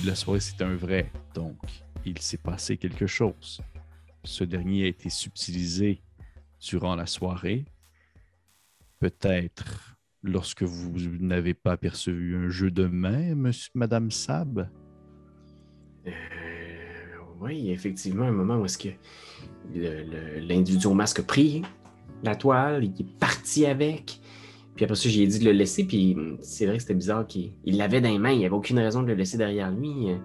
de la soirée, c'est un vrai. Donc, il s'est passé quelque chose. Ce dernier a été subtilisé durant la soirée. Peut-être lorsque vous n'avez pas aperçu un jeu de main, monsieur, Madame Sab? Euh, oui, effectivement, un moment où est-ce que l'individu au masque a pris la toile, il est parti avec. Puis après ça, j'ai dit de le laisser, puis hum, c'est vrai que c'était bizarre qu'il il l'avait dans les mains, il n'y avait aucune raison de le laisser derrière lui. Euh,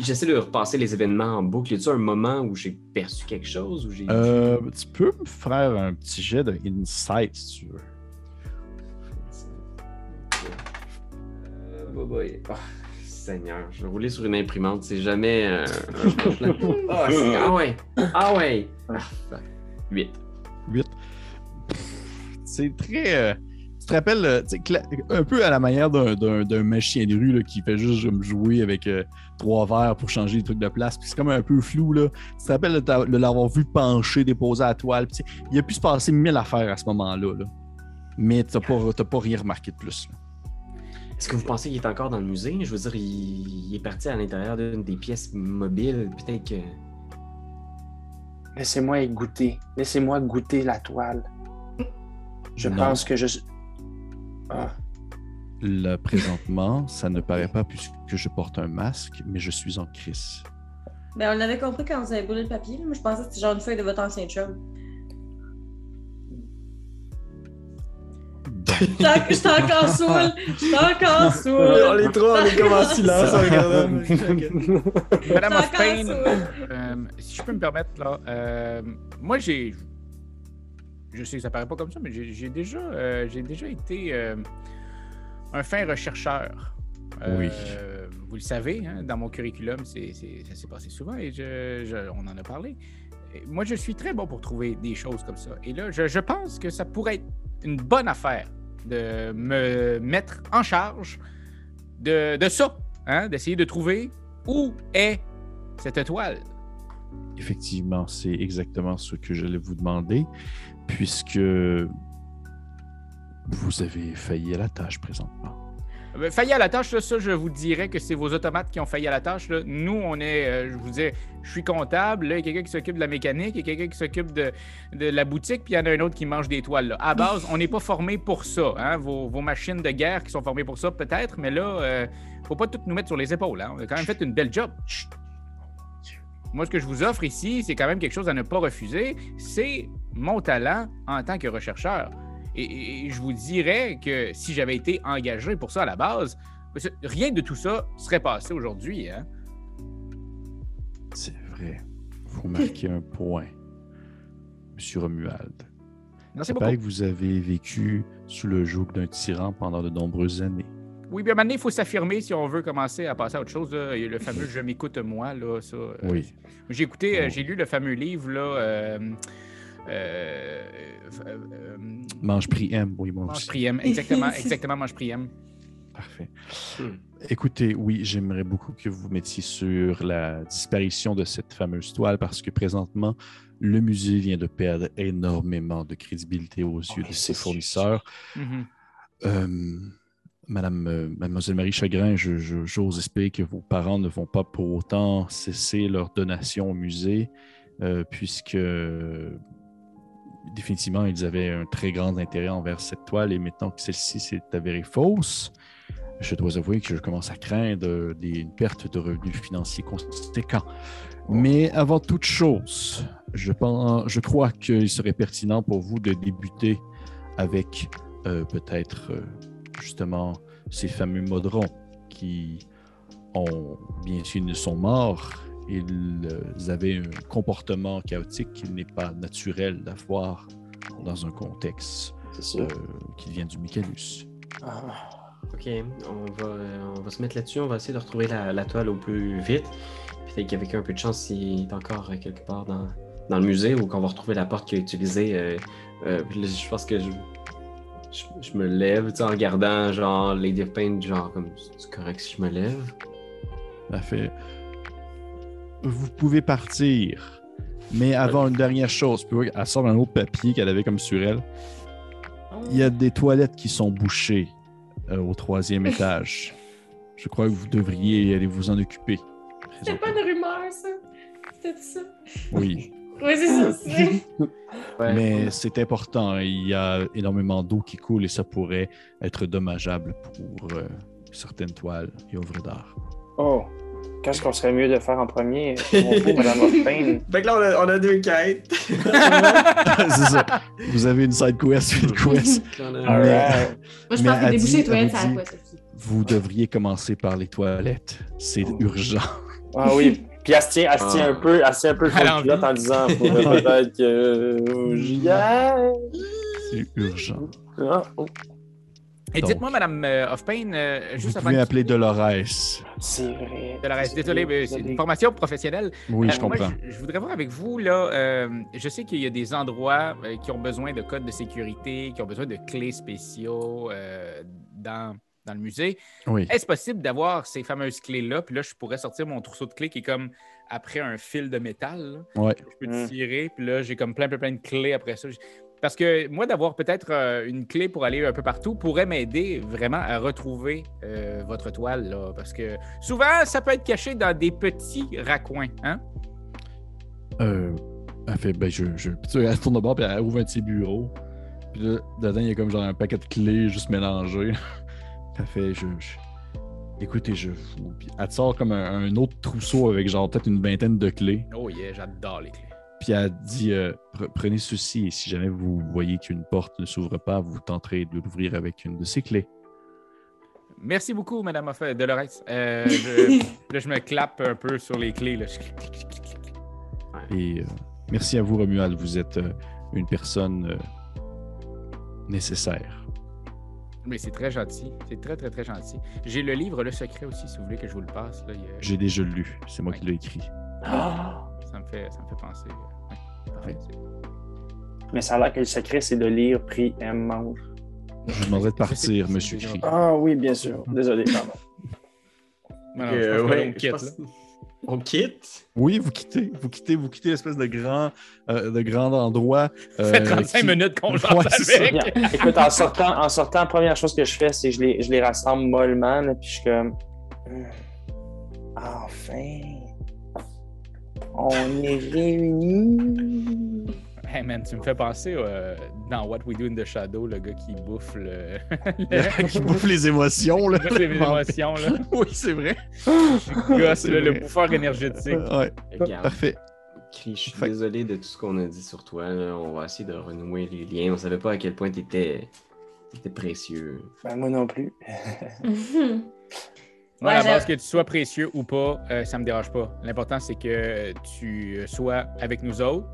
J'essaie de repasser les événements en boucle. Y a-t-il un moment où j'ai perçu quelque chose, où Euh, tu peux me faire un petit jet de insight si tu veux. Euh, bah, boy. Ah, Seigneur, je vais rouler sur une imprimante, c'est jamais euh, un. Ah, c'est- ah ouais, ah ouais. Ah, 8. 8. C'est très. euh, tu te rappelles, euh, un peu à la manière d'un- machin de rue là, qui fait juste jouer avec euh, trois verres pour changer les trucs de place. Puis c'est comme un peu flou. Là. Tu te rappelles de, l'avoir vu pencher, déposer à la toile. Puis, il a pu se passer mille affaires à ce moment-là. là. Mais tu n'as pas, t'as pas rien remarqué de plus. là. Est-ce que vous pensez qu'il est encore dans le musée? Je veux dire, il, il est parti à l'intérieur d'une des pièces mobiles. Peut-être que. Laissez-moi goûter. Laissez-moi goûter la toile. Je Non. pense que je. Ah, Là, présentement, ça ne paraît pas puisque je porte un masque, mais je suis en crise. Ben, on l'avait compris quand vous avez brûlé le papier. Moi, je pensais que c'était genre une feuille de votre ancien chum. Tant que j'étais encore saoul. J'étais encore saoul. les trois, on est comme en silence en regardant. Madame T'es of encore Pain, saoul. euh, si je peux me permettre, là, euh, moi, j'ai. Je sais que ça paraît pas comme ça, mais j'ai déjà, euh, j'ai déjà été euh, un fin rechercheur. Euh, Oui. Vous le savez, hein, dans mon curriculum, c'est- c'est- ça s'est passé souvent et je- je- on en a parlé. Et moi, je suis très bon pour trouver des choses comme ça. Et là, je, je pense que ça pourrait être une bonne affaire de me mettre en charge de, de ça, hein, d'essayer de trouver où est cette étoile. Effectivement, c'est exactement ce que j'allais vous demander, puisque vous avez failli à la tâche présentement. Euh, Failli à la tâche, là, ça, je vous dirais que c'est vos automates qui ont failli à la tâche. là. Nous, on est, euh, je vous dis, je suis comptable, il y a quelqu'un qui s'occupe de la mécanique, il y a quelqu'un qui s'occupe de, de la boutique, puis il y en a un autre qui mange des toiles. À base, on n'est pas formé pour ça. hein. Vos, vos machines de guerre qui sont formées pour ça, peut-être, mais là, euh, faut pas tout nous mettre sur les épaules. hein. On a quand même fait une belle job. Moi, ce que je vous offre ici, c'est quand même quelque chose à ne pas refuser. C'est mon talent en tant que rechercheur. Et, je vous dirais que si j'avais été engagé pour ça à la base, rien de tout ça serait passé aujourd'hui. Hein? C'est vrai. Vous marquez un point, Monsieur Romuald. Beaucoup. paraît que vous avez vécu sous le joug d'un tyran pendant de nombreuses années. Oui, bien maintenant, il faut s'affirmer si on veut commencer à passer à autre chose. là. Il y a le fameux Je m'écoute moi, là, ça. euh, Oui. J'ai écouté, euh, Oh. j'ai lu le fameux livre, là. euh, euh, euh, euh, Mange prix M, oui, moi Mange aussi. Priem, exactement, exactement, Mange Priem. Parfait. Hmm. Écoutez, oui, j'aimerais beaucoup que vous mettiez sur la disparition de cette fameuse toile parce que présentement, le musée vient de perdre énormément de crédibilité aux yeux de ses fournisseurs. Mhm. Euh, Madame, euh, Mademoiselle Marie Chagrin, je- je- j'ose espérer que vos parents ne vont pas pour autant cesser leur donation au musée, euh, puisque euh, définitivement, ils avaient un très grand intérêt envers cette toile et maintenant que celle-ci s'est avérée fausse, je dois avouer que je commence à craindre des, une perte de revenus financiers conséquents. Mais avant toute chose, je, pense, je crois qu'il serait pertinent pour vous de débuter avec euh, peut-être euh, justement ces fameux modrons qui ont, bien sûr, ils sont morts. Ils euh, avaient un comportement chaotique qu'il n'est pas naturel d'avoir dans un contexte euh, qui vient du Mycalus. Ah. Ok, on va, euh, on va se mettre là-dessus. On va essayer de retrouver la, la toile au plus vite. Peut-être qu'avec un peu de chance, il est encore quelque part dans, dans le musée ou qu'on va retrouver la porte qu'il a utilisée. euh, euh, je pense que je, je, je me lève tu sais, en regardant genre Lady of Pain, genre comme c'est correct si je me lève? Parfait. Vous pouvez partir, mais avant une dernière chose, puis elle sort un autre papier qu'elle avait comme sur elle. Il y a des toilettes qui sont bouchées euh, au troisième étage. je crois que vous devriez aller vous en occuper. C'était pas une rumeur, ça. C'était ça. Oui, Oui, c'est ça. c'est- Ouais. mais c'est important. Il y a énormément d'eau qui coule et ça pourrait être dommageable pour euh, certaines toiles et œuvres d'art. Oh, qu'est-ce qu'on serait mieux de faire en premier? Madame. Fait que là, on a, on a deux quêtes. c'est ça. Vous avez une side quest une quest. On a- Alright. Moi, je Mais pense que déboucher les toilettes, elle ça a dit- quoi, Sophie? Vous devriez commencer par les toilettes. C'est urgent. Ah oui. Puis elle se tient, elle se tient Ah. un peu, elle se tient un peu Elle sur a le culotte en disant peut-être que euh, j'y aille. C'est urgent. Ah, oh, Et dites-moi, Madame euh, Hoffpain, euh, Vous juste avant pouvez de appeler Dolores. c'est vrai. Dolores, désolé, mais c'est une formation professionnelle. Oui, Euh, je moi, comprends. je, je voudrais voir avec vous, là, euh, je sais qu'il y a des endroits euh, qui ont besoin de codes de sécurité, qui ont besoin de clés spéciaux euh, dans, dans le musée. Oui. Est-ce possible d'avoir ces fameuses clés-là? Puis là, je pourrais sortir mon trousseau de clés qui est comme après un fil de métal. là. Ouais. Je peux Mm. tirer, puis là, j'ai comme plein, plein, plein de clés après ça. Parce que moi, d'avoir peut-être euh, une clé pour aller un peu partout pourrait m'aider vraiment à retrouver euh, votre toile. Là, parce que souvent, ça peut être caché dans des petits raccoins. Hein? Euh, elle fait, ben, je, je. Puis tu elle se tourne de bord, puis elle ouvre un petit bureau. Puis là, dedans, il y a comme genre un paquet de clés juste mélangées. Elle fait, je. je- Écoutez, je. vous- elle te sort comme un, un autre trousseau avec genre peut-être une vingtaine de clés. Oh yeah, j'adore les clés. Puis elle dit, euh, Pre- prenez ceci et si jamais vous voyez qu'une porte ne s'ouvre pas, vous tenterez de l'ouvrir avec une de ces clés. Merci beaucoup, Madame Dolores. Euh, je, là, je me clappe un peu sur les clés. Là. Et euh, merci à vous, Romuald. Vous êtes euh, une personne euh, nécessaire. Mais c'est très gentil. C'est très, très, très gentil. J'ai le livre Le Secret aussi, si vous voulez que je vous le passe. A- J'ai déjà lu. C'est moi qui l'ai écrit. Ah. Ça, me fait, ça me fait penser. Ouais, parfait. Mais ça a l'air que le secret, c'est de lire, prie, aime, mange. Je vous demanderai de partir, Monsieur Cri. Ah oui, bien sûr. Désolé, pardon. Non, non, je Euh, ouais, on quitte, pense-. On quitte? Oui, vous quittez, vous quittez, vous quittez l'espèce de grand, euh, de grand endroit. Ça fait euh, 35 qui- minutes qu'on Ouais, jase c'est ça. avec. Bien. Écoute, en sortant, en sortant, la première chose que je fais, c'est que je les, je les rassemble mollement, là, puis je suis comme. Enfin! On est réunis! Hey man, tu me fais penser euh, dans What We Do in the Shadow, le gars qui bouffe le. le- qui bouffe les émotions, là. qui bouffe les émotions, là. oui, c'est vrai. Le gars, c'est le, le bouffeur énergétique. Ouais, Regarde. parfait. Cri, je suis Fait- désolé de tout ce qu'on a dit sur toi. là. On va essayer de renouer les liens. On savait pas à quel point tu étais, précieux. Ben, moi non plus. Moi, à la base, que tu sois précieux ou pas, euh, ça me dérange pas. L'important, c'est que tu sois avec nous autres,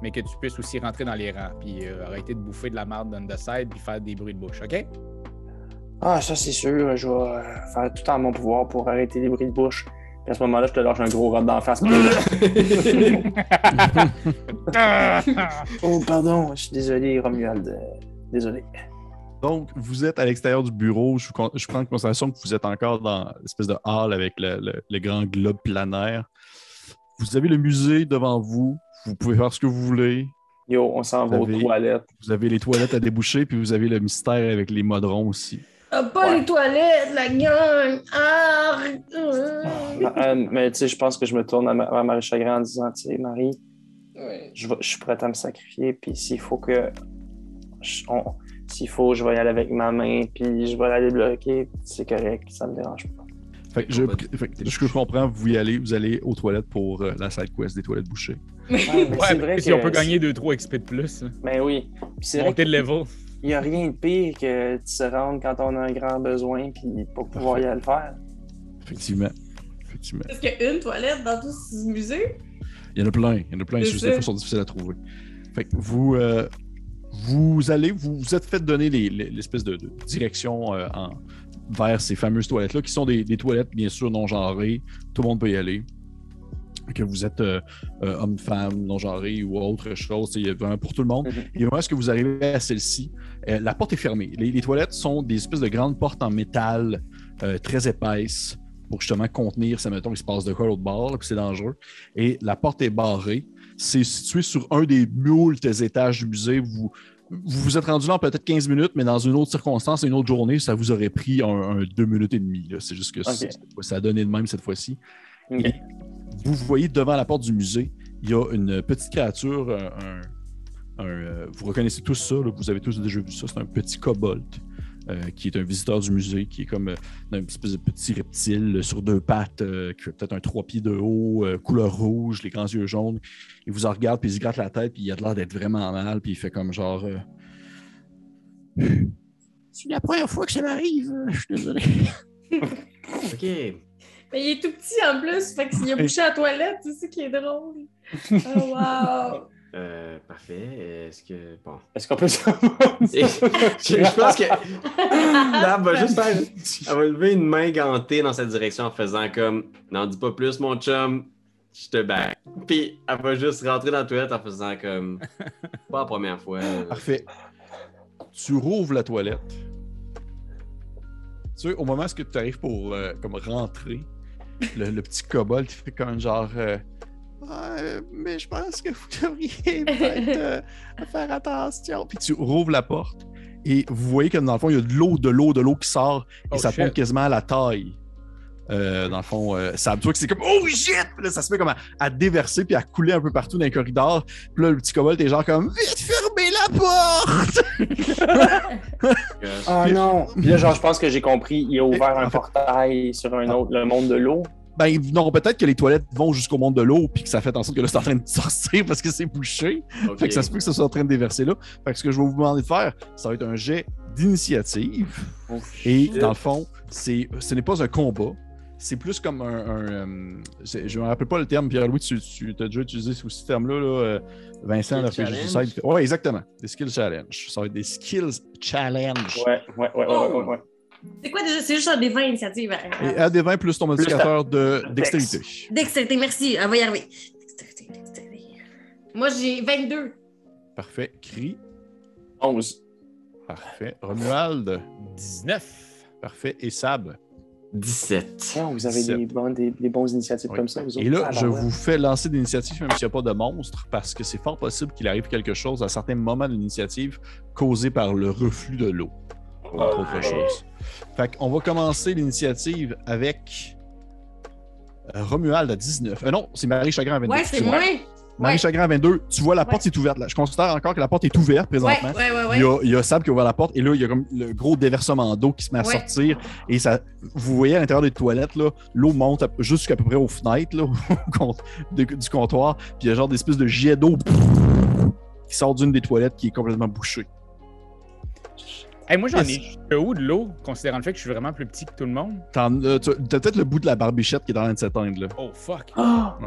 mais que tu puisses aussi rentrer dans les rangs. Puis euh, arrêter de bouffer de la merde on the side puis faire des bruits de bouche, OK? Ah, ça, c'est sûr. Je vais euh, faire tout en mon pouvoir pour arrêter les bruits de bouche. Puis à ce moment-là, je te lâche un gros rod d'en face. oh, pardon. Je suis désolé, Romuald. Désolé. Donc, vous êtes à l'extérieur du bureau. Je, prends en considération que vous êtes encore dans l'espèce de hall avec le, le- le grand globe planaire. Vous avez le musée devant vous. Vous pouvez faire ce que vous voulez. Yo, on s'en va aux toilettes. Vous avez les toilettes à déboucher, puis vous avez le mystère avec les modrons aussi. Ah, pas Ouais. les toilettes, la gang! Ah! Euh, mais tu sais, je pense que je me tourne à ma- à Marie Chagrin en disant, tu sais, Marie, je, suis prête à me sacrifier, puis s'il faut que. je- on- S'il faut, je vais y aller avec ma main, puis je vais aller bloquer, c'est correct, ça me dérange pas. Fait que je, fait que de ce que je comprends, vous y allez, vous allez aux toilettes pour euh, la side quest des toilettes bouchées. Ouais, mais Ouais, vrai si que- on peut gagner 2-3 XP de plus, là. Mais oui. Vrai monter de level. qu'il n'y a rien de pire que de se rendre quand on a un grand besoin, puis pas pouvoir y aller le faire. Effectivement. Effectivement. Est-ce qu'il y a une toilette dans tout ce musée? Il y en a plein. Il y en a plein. C'est Juste des fois, sont difficiles à trouver. Fait que vous, euh, vous allez, vous vous êtes fait donner les- les- l'espèce de, de direction euh, en- vers ces fameuses toilettes-là, qui sont des, des toilettes, bien sûr, non genrées. Tout le monde peut y aller. Que vous êtes euh, euh, homme, femme, non genré ou autre chose, il y a vraiment pour tout le monde. Mhm. Et vraiment, est-ce que vous arrivez à celle-ci? La porte est fermée. Les, les toilettes sont des espèces de grandes portes en métal très épaisses pour justement contenir, ça mettons, il se passe de quoi l'autre bord, puis c'est dangereux. Et la porte est barrée. C'est situé sur un des moultes étages du musée. Vous, vous vous êtes rendu là en peut-être 15 minutes, mais dans une autre circonstance, une autre journée, ça vous aurait pris un, un deux minutes et demie. C'est juste que ça a donné de même cette fois-ci. Vous voyez devant la porte du musée, il y a une petite créature, un, un- un, euh, vous reconnaissez tous ça, là, vous avez tous déjà vu ça, c'est un petit kobold. Euh, qui est un visiteur du musée, qui est comme euh, un espèce de petit reptile euh, sur deux pattes, euh, qui a peut-être un trois pieds de haut, euh, couleur rouge, les grands yeux jaunes. Il vous en regarde, puis il se gratte la tête, puis il a l'air d'être vraiment mal, puis il fait comme genre. euh, C'est la première fois que ça m'arrive, je suis désolé. Ok. Mais il est tout petit en plus, fait qu'il a bouché à la toilette, c'est ça qui est drôle. Oh wow! Euh, parfait. Est-ce que. Bon. Est-ce qu'on peut Et- je, je pense que. Là, elle va juste faire. Elle va lever une main gantée dans cette direction en faisant comme. N'en dis pas plus, mon chum. Je te bats. Puis elle va juste rentrer dans la toilette en faisant comme. Pas la première fois. Parfait. Tu rouvres la toilette. Tu sais, au moment où tu arrives pour euh, comme rentrer, le, le petit kobold il fait comme genre. euh, Mais je pense que vous devriez peut-être euh, faire attention. Puis tu rouvres la porte et vous voyez que dans le fond, il y a de l'eau, de l'eau, de l'eau qui sort et Oh, ça shit. tombe quasiment à la taille. Euh, dans le fond, euh, ça, tu vois que c'est comme Oh shit! Puis là, ça se met comme à, à déverser puis à couler un peu partout dans les corridors. Puis là, le petit kobold est genre comme Vite, fermez la porte! Ah non! Puis là, genre, je pense que j'ai compris. Il a ouvert un portail sur un autre, le monde de l'eau. Ben non, peut-être que les toilettes vont jusqu'au monde de l'eau puis que ça fait en sorte que là, c'est en train de sortir parce que c'est bouché. ok. Fait que ça se peut que ça soit en train de déverser là. Fait que ce que je vais vous demander de faire, ça va être un jet d'initiative. Oh, Et dans le fond, c'est, ce n'est pas un combat. C'est plus comme un. un, euh, je ne me rappelle pas le terme, Pierre-Louis, tu, tu as déjà utilisé ce, ce terme-là, là, euh, Vincent. Oui, exactement. Des skills challenge. Ça va être des skills challenge. Ouais, ouais, ouais, ouais, ouais, ouais. C'est quoi déjà? C'est juste un des 20 initiatives. hein. Et à des 20 plus ton modificateur de Dex. dextérité. Dextérité, merci. On va y arriver. Dextérité, dextérité. Moi, j'ai 22. Parfait. Cri. 11. Parfait. Romuald. 19. Parfait. Et Sab. 17. Tiens, vous avez 17. des, bonnes, des, des bonnes initiatives Oui. comme ça, vous Et là, Ah, je ben ouais. vous fais lancer d'initiative, même s'il n'y a pas de monstre, parce que c'est fort possible qu'il arrive quelque chose à certains moments de l'initiative causé par le reflux de l'eau, Ouais. choses. Fait qu'on va commencer l'initiative avec euh, Romuald à 19. Euh, non, c'est Marie Chagrin à 22. Ouais, c'est moi. Marie Ouais. Chagrin à 22. Tu vois, la porte est ouverte. Là. Je considère encore que la porte est ouverte présentement. ouais, ouais, ouais. Il, y a, il y a Sab qui a ouvert la porte et là, il y a comme le gros déversement d'eau qui se met à Ouais. sortir. Et ça, vous voyez à l'intérieur des toilettes, là, l'eau monte à- jusqu'à peu près aux fenêtres là, du comptoir. Puis il y a genre des espèces de jet d'eau qui sort d'une des toilettes qui est complètement bouchée. Hey, moi, j'en ai jusqu'à où de l'eau, considérant le fait que je suis vraiment plus petit que tout le monde? T'en- euh, tu as peut-être le bout de la barbichette qui est en train de s'éteindre. là. Oh, fuck. Ah!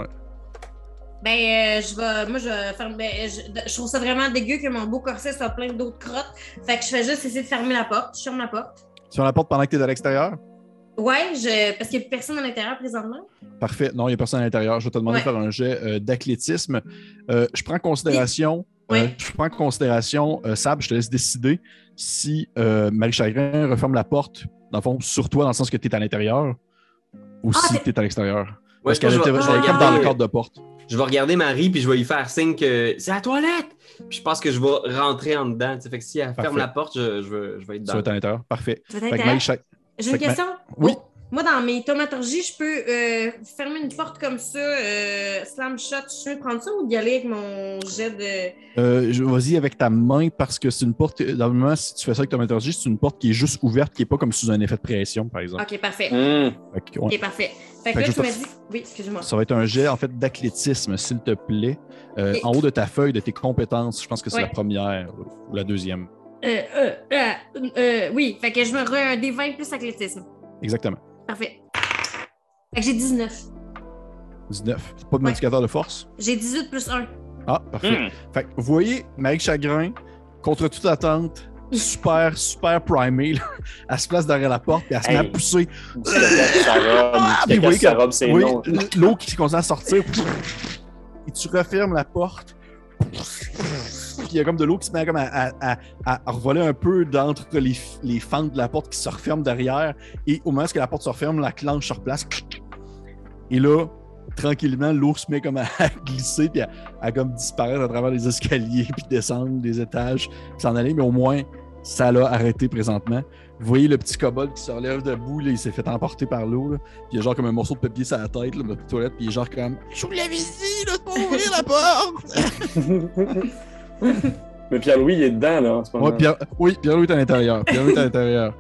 Ben, euh, je vais. Moi, je vais faire. Ben, je, je trouve ça vraiment dégueu que mon beau corset soit plein d'autres crottes. Fait que je fais juste essayer de fermer la porte. Je ferme la porte. Sur la porte pendant que tu es à l'extérieur? Ouais, je... parce qu'il n'y a personne à l'intérieur présentement. Parfait. Non, il n'y a personne à l'intérieur. Je vais te demander Ouais. de faire un jet euh, d'athlétisme. Euh, je prends en considération. Oui. euh, je prends en considération, euh, Sab, je te laisse décider si euh, Marie Chagrin referme la porte, dans le fond, sur toi, dans le sens que tu es à l'intérieur, ou Ah, si t'es- tu es à l'extérieur. Ouais, Parce qu'elle que je était comme dans regarder- le cadre de porte. Je vais regarder Marie, puis je vais lui faire signe que c'est à la toilette. Puis je pense que je vais rentrer en dedans. tu sais. Fait que si elle ferme Parfait. la porte, je, je, vais, je vais être Tu vas dans. être à l'intérieur. Parfait. Tu vas être à Marie l'intérieur? Chag- J'ai une fait que ma- question? Oui. Oh, Moi, dans mes tomaturgies, je peux euh, fermer une porte comme ça, euh, slam shot. Je peux prendre ça ou d'y aller avec mon jet de. Euh, Vas-y avec ta main parce que c'est une porte. Dans le moment, si tu fais ça avec méthodologie, c'est une porte qui est juste ouverte, qui n'est pas comme sous un effet de pression, par exemple. Ok, parfait. Ouais. Ok, parfait. Fait Fait que là, que tu je me te- dis. Oui, excuse-moi. Ça va être un jet en fait d'athlétisme, s'il te plaît. Euh, Et- En haut de ta feuille de tes compétences, je pense que c'est Ouais. la première ou la deuxième. Euh, euh, euh, euh, oui, fait que je me re un D20 plus athlétisme. Exactement. Parfait. Fait que j'ai 19. 19. Pas de modificateur de force? J'ai 18 plus 1. Ah, parfait. Hum. Fait que vous voyez, Marie Chagrin, contre toute attente, super, super primée, là, elle se place derrière la porte et elle se met à pousser. Ah, c'est l'eau qui continue à sortir. Et tu refermes la porte. Il y a comme de l'eau qui se met comme à, à, à- à revoler un peu d'entre les, les fentes de la porte qui se referment derrière. Et au moment où la porte se referme, la clenche se replace. Et là, tranquillement, l'eau se met comme à, glisser, puis à, comme disparaître à travers les escaliers, puis descendre des étages, s'en aller, mais au moins, ça l'a arrêté présentement. Vous voyez le petit kobold qui se relève debout, là, il s'est fait emporter par l'eau, là, puis il a genre comme un morceau de papier sur la tête, là, la toilette, puis il est genre comme « Je vous l'avais dit, là, de pas ouvrir la porte! » Mais Pierre-Louis, il est dedans, là, en ce moment. Ouais, Pierre... Oui, Pierre-Louis est à l'intérieur. Pierre-Louis est à l'intérieur.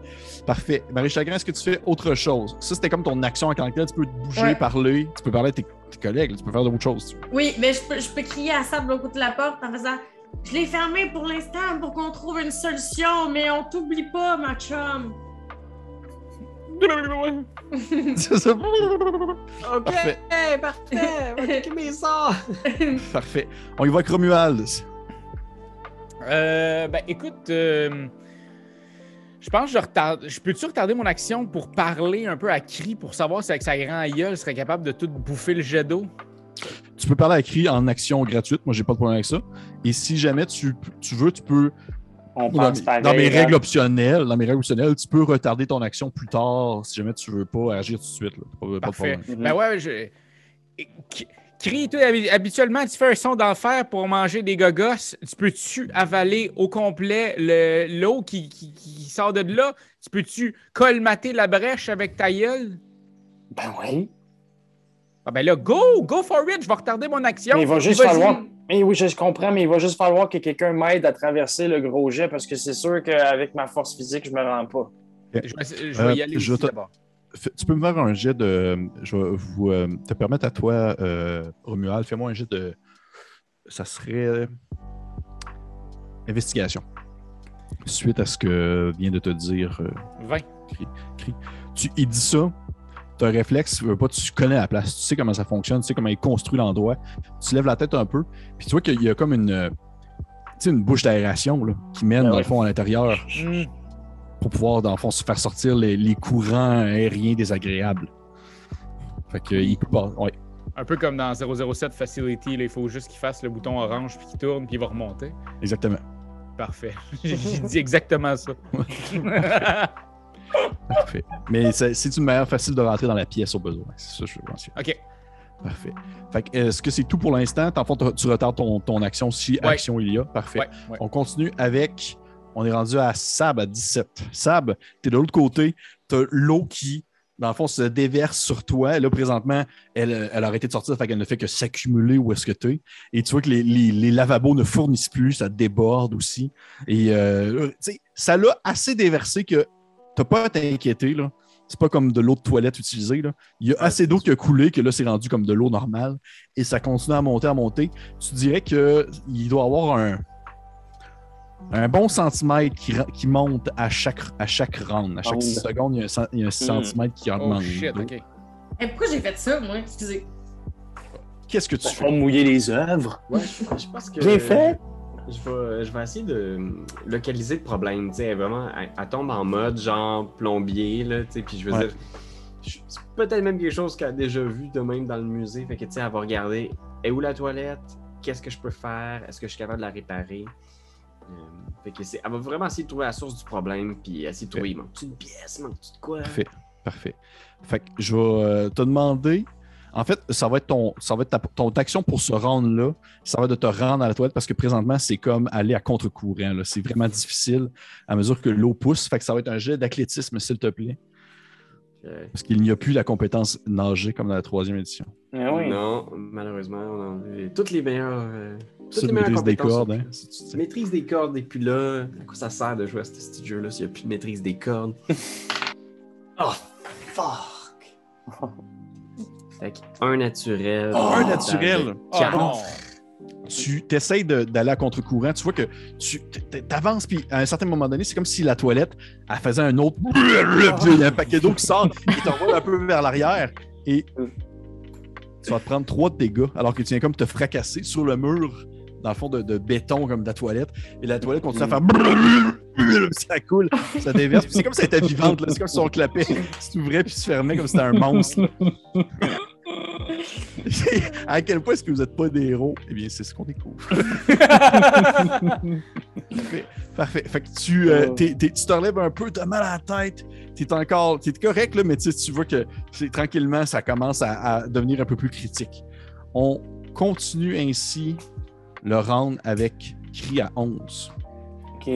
Parfait. Marie Chagrin, est-ce que tu fais autre chose? Ça, c'était comme ton action en tant que tel. Tu peux te bouger, Ouais. parler. Tu peux parler à tes, tes collègues. là. Tu peux faire d'autres choses. si tu veux. Oui, mais je peux, je peux crier à Sable au bout de la porte en faisant Je l'ai fermé pour l'instant pour qu'on trouve une solution, mais on t'oublie pas, ma chum. C'est ça. Ok, Parfait. parfait. On va t'occuper ça. Parfait. On y va avec Romuald. Euh, ben, écoute, euh, je pense que je retarde. Je peux-tu retarder mon action pour parler un peu à cri pour savoir si avec sa grand gueule serait capable de tout bouffer le jet d'eau? Tu peux parler à Cri en action gratuite. Moi, j'ai pas de problème avec ça. Et si jamais tu, tu veux, tu peux. On Dans, pense pareil. dans mes hein. règles optionnelles, dans mes règles optionnelles, tu peux retarder ton action plus tard si jamais tu veux pas agir tout de suite. là. Pas, pas de Parfait. problème. Mhm. Ben ouais, je. Crie, toi, habituellement, tu fais un son d'enfer pour manger des gogos. Tu peux-tu avaler au complet le- l'eau qui, qui- qui sort de là? Tu peux-tu colmater la brèche avec ta gueule? Ben oui. Ah ben là, go! Go for it! Je vais retarder mon action. Mais il va juste falloir. Mais oui, je comprends, mais il va juste falloir que quelqu'un m'aide à traverser le gros jet parce que c'est sûr qu'avec ma force physique, je me rends pas. Je vais, je vais y Euh, aller d'abord. Tu peux me faire un jet de. Je vais vous euh, te permettre à toi, euh, Romuald, fais-moi un jet de. Ça serait. euh, Investigation. Suite à ce que vient de te dire. euh, 20. tu, il dit ça, tu as un réflexe, tu veux pas, tu connais la place, tu sais comment ça fonctionne, tu sais comment il construit l'endroit. Tu lèves la tête un peu, puis tu vois qu'il y a comme une. euh, Tu sais, une bouche d'aération là, qui mène, Ah dans le fond, à l'intérieur Hmm. pour pouvoir, dans le fond, se faire sortir les, les courants aériens désagréables. Fait que, il peut pas. Ouais, Un peu comme dans 007 Facility, là, il faut juste qu'il fasse le bouton orange, puis qu'il tourne, puis il va remonter. exactement. Parfait. J'ai dit exactement ça. Parfait. Mais c'est une manière facile de rentrer dans la pièce au besoin. C'est ça que je veux mentionner. OK. Parfait. Est-ce que c'est tout pour l'instant? En fond, tu retardes ton, ton action si Ouais. action il y a. Parfait. Ouais, ouais. On continue avec. On est rendu à Sab à 17. Sab, tu es de l'autre côté. Tu as l'eau qui, dans le fond, se déverse sur toi. Là, présentement, elle, elle a arrêté de sortir, fait qu'elle ne fait que s'accumuler où est-ce que tu es. Et tu vois que les, les- les lavabos ne fournissent plus, ça déborde aussi. Et euh, tu sais, ça l'a assez déversé que tu pas à t'inquiéter. là. C'est pas comme de l'eau de toilette utilisée. Là. Il y a assez d'eau qui a coulé que là, c'est rendu comme de l'eau normale. Et ça continue à monter, à monter. Tu dirais qu'il doit y avoir un, un bon centimètre qui, monte à chaque, à chaque round. À chaque Round. 6 secondes, il y a un, il y a un centimètre qui Oh augmente. shit. OK. Et pourquoi j'ai fait ça, moi? Excusez. Qu'est-ce que tu Pour fais? mouiller les œuvres. Ouais, je pense que. Bien fait. Je vais, je vais essayer de localiser le problème. Tu sais, elle, vraiment, elle, elle tombe en mode genre plombier, là, puis je veux Ouais. dire, c'est peut-être même quelque chose qu'elle a déjà vu de même dans le musée. Fait que, elle va regarder, est où la toilette? Qu'est-ce que je peux faire? Est-ce que je suis capable de la réparer? Euh, fait que c'est, elle va vraiment essayer de trouver la source du problème, puis essayer de trouver, manque-tu une pièce? Manque-tu de quoi? Parfait. Parfait. Fait que je vais euh, te demander. En fait, ça va être ton, ça va être ta, ton action pour se rendre là. Ça va être de te rendre à la toilette parce que présentement, c'est comme aller à contre-courant. là. C'est vraiment difficile à mesure que l'eau pousse. Fait que ça va être un jet d'athlétisme, s'il te plaît. Parce qu'il n'y a plus la compétence nager comme dans la troisième édition. Ah oui. Non, malheureusement, on a enlevé toutes les meilleures. euh, toutes Ça, les meilleures maîtrise des cordes. Hein? plus- si tu sais. Maîtrise des cordes, et puis là, à quoi ça sert de jouer à ce petit jeu-là s'il n'y a plus de maîtrise des cordes? oh, fuck! Fait un naturel. Oh, un naturel. Oh non! tu essayes d'aller à contre-courant, tu vois que tu avances, puis à un certain moment donné, c'est comme si la toilette, elle faisait un autre. Il y a un paquet d'eau qui sort, et t'envoie un peu vers l'arrière, et tu vas te prendre trois de dégâts, alors que tu viens comme te fracasser sur le mur, dans le fond de, de béton, comme de la toilette, et la toilette continue à faire. Ça coule, ça déverse, c'est comme si elle était vivante, c'est comme si on clapait, s'ouvrait puis se fermait comme si c'était un monstre. à quel point est-ce que vous n'êtes pas des héros? Eh bien, c'est ce qu'on découvre. Parfait. Parfait. Fait que tu, euh, Oh. tu te relèves un peu, t'as mal à la tête, t'es encore, t'es correct, là, mais tu vois que tranquillement, ça commence à, à devenir un peu plus critique. On continue ainsi le round avec cri à 11. Ok.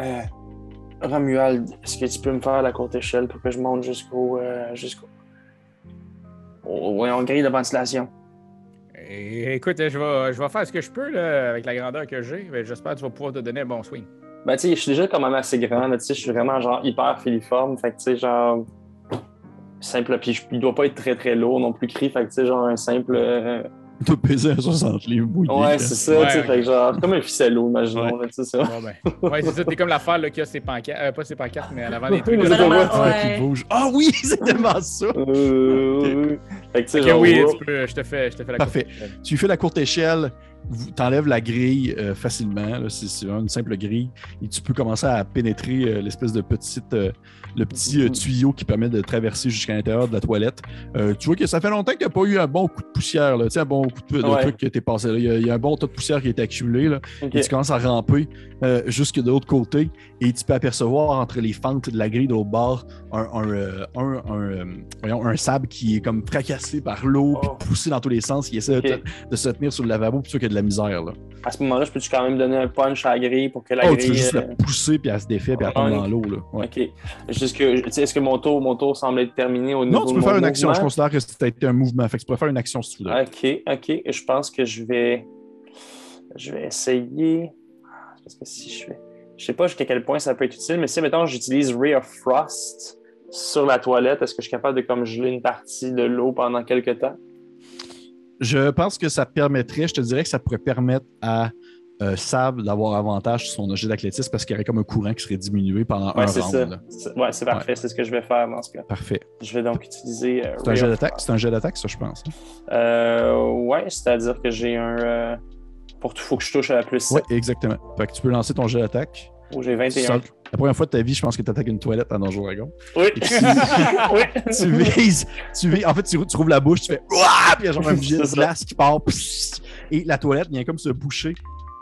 Euh, Romuald, est-ce que tu peux me faire la courte échelle pour que je monte jusqu'au. euh, jusqu'au. on grille de ventilation? Et écoute, je vais, je vais faire ce que je peux là, avec la grandeur que j'ai. mais J'espère que tu vas pouvoir te donner un bon swing. Ben, tu sais, je suis déjà quand même assez grand, là, tu sais, je suis vraiment genre hyper filiforme, fait que, tu sais, genre. Simple, puis je- il doit pas être très très lourd non plus, cri, fait que, tu sais, genre un simple. euh, Peser un 60 livres mouillé. Ouais, c'est ça, Ouais, tu sais, ok. fait que genre, comme un ficello, imaginons, Ouais. là, tu sais, ça. Bon, ben. Ouais, c'est ça. T'es comme l'affaire là, qui a ses pancartes. euh, pas ses pancartes, mais à l'avant des trucs. Ouais, ouais. qui bouge. Ah oui, c'est tellement ça! Euh, oui. Fait que, tu sais, Ok, genre, oui, tu peux, je te fais, je te fais la Parfait. courte échelle. Tu fais la courte échelle, t'enlèves la grille euh, facilement. C'est une simple grille. Et tu peux commencer à pénétrer euh, l'espèce de petite, euh, le petit tuyau qui permet de traverser jusqu'à l'intérieur de la toilette. Tu vois que ça fait longtemps qu'il n'y a pas eu un bon coup de poussière. Là, tu sais, un bon coup de, de Ouais. truc qui été passé. là. Il y, a, il y a un bon tas de poussière qui a été accumulé. Là. Et tu commences à ramper jusque de l'autre côté. Et tu peux apercevoir entre les fentes de la grille de l'autre bord un, un, euh, un, un, euh, un sable qui est comme fracassé par l'eau, Oh. puis poussé dans tous les sens. Il essaie de, de se tenir sur le lavabo, sûr qu'il y a de la misère. Là. À ce moment-là, je peux-tu quand même donner un punch à la grille pour que la Oh, grille. tu veux juste euh, la pousser, puis elle se défait, puis elle tombe dans l'eau. Ouais. Ok. Est-ce que mon tour, mon tour semble être terminé au niveau Non, tu peux faire une action. Je considère que c'était un mouvement. Fait que tu peux faire une action si tu veux. Ok, ok. Je pense que je vais. Je vais essayer. Parce que si je fais. Je sais pas jusqu'à quel point ça peut être utile, mais si, mettons, j'utilise Ray of Frost sur la toilette, est-ce que je suis capable de comme geler une partie de l'eau pendant quelques temps? Je pense que ça permettrait, je te dirais que ça pourrait permettre à euh, Sab d'avoir avantage sur son objet d'athlétisme parce qu'il y aurait comme un courant qui serait diminué pendant Ouais, un round. ça. là. Ouais, c'est parfait. C'est ce que je vais faire dans ce cas. Parfait. Je vais donc utiliser. euh, C'est un of d'attaque? C'est un jet d'attaque, ça, je pense. hein? Euh, ouais, c'est-à-dire que j'ai un. Pour tout, faut que je touche à la plus 7. Oui, exactement. Fait que tu peux lancer ton jet d'attaque. Oh, j'ai Tu 21. sors- La première fois de ta vie, je pense que tu attaques une toilette à Donjon Dragon. Oui. Tu, oui. tu vises, tu vises- en fait, tu, tu rouvres la bouche, tu fais Ouah! Puis il y a genre un jet de glace qui part. Et la toilette vient comme se boucher